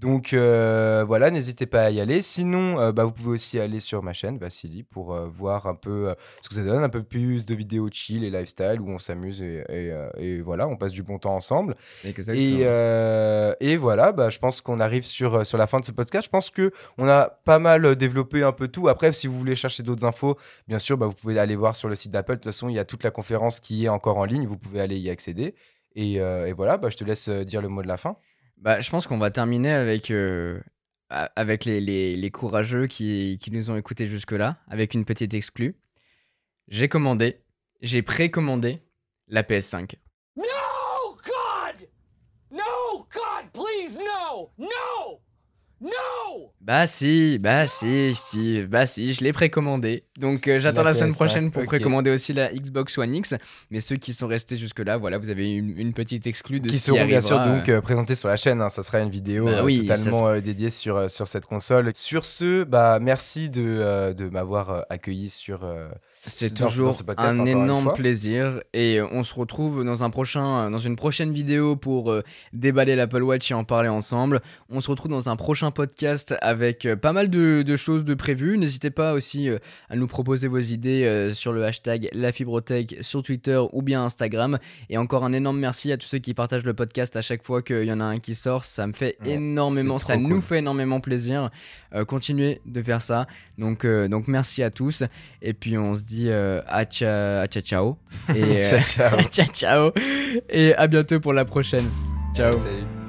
Donc euh, voilà, n'hésitez pas à y aller. Sinon, euh, bah, vous pouvez aussi aller sur ma chaîne Vassili pour euh, voir un peu ce que ça donne, un peu plus de vidéos chill et lifestyle où on s'amuse et, voilà, on passe du bon temps ensemble. Et, et, voilà, bah, je pense qu'on arrive sur, sur la fin de ce podcast. Je pense que on a pas mal développé un peu tout. Après, si vous voulez chercher d'autres infos, bien sûr, bah, vous pouvez aller voir sur le site d'Apple. De toute façon, il y a toute la conférence qui est encore en ligne. Vous pouvez aller y accéder. Et, voilà, bah, je te laisse dire le mot de la fin. Bah, je pense qu'on va terminer avec, euh, avec les, les, les courageux qui, qui, nous ont écoutés jusque-là, avec une petite exclue. J'ai commandé, j'ai précommandé la PS5. No, God! No, God, please, no! No! No Bah si, bah si, si, bah si, je l'ai précommandé. Donc euh, j'attends la, semaine prochaine pour précommander aussi la Xbox One X. Mais ceux qui sont restés jusque-là, voilà, vous avez une, une petite exclue de qui ce seront bien sûr donc euh, présentés sur la chaîne. Hein. ça sera une vidéo bah euh, totalement dédiée sur, sur cette console. Sur ce, bah merci de, de m'avoir accueilli sur c'est toujours un énorme plaisir et on se retrouve dans un prochain, dans une prochaine vidéo pour euh, déballer l'Apple Watch et en parler ensemble. On se retrouve dans un prochain podcast avec pas mal de, choses de prévues. N'hésitez pas aussi à nous proposer vos idées sur le hashtag LaFibrothèque sur Twitter ou bien Instagram. Et encore un énorme merci à tous ceux qui partagent le podcast à chaque fois qu'il y en a un qui sort. Ça me fait énormément, ça nous fait énormément plaisir. continuez de faire ça. Donc, donc merci à tous. Et puis on se dit à, ciao *laughs* ciao. Et, ciao, ciao. ciao ciao. Et à bientôt pour la prochaine. Ciao. Salut.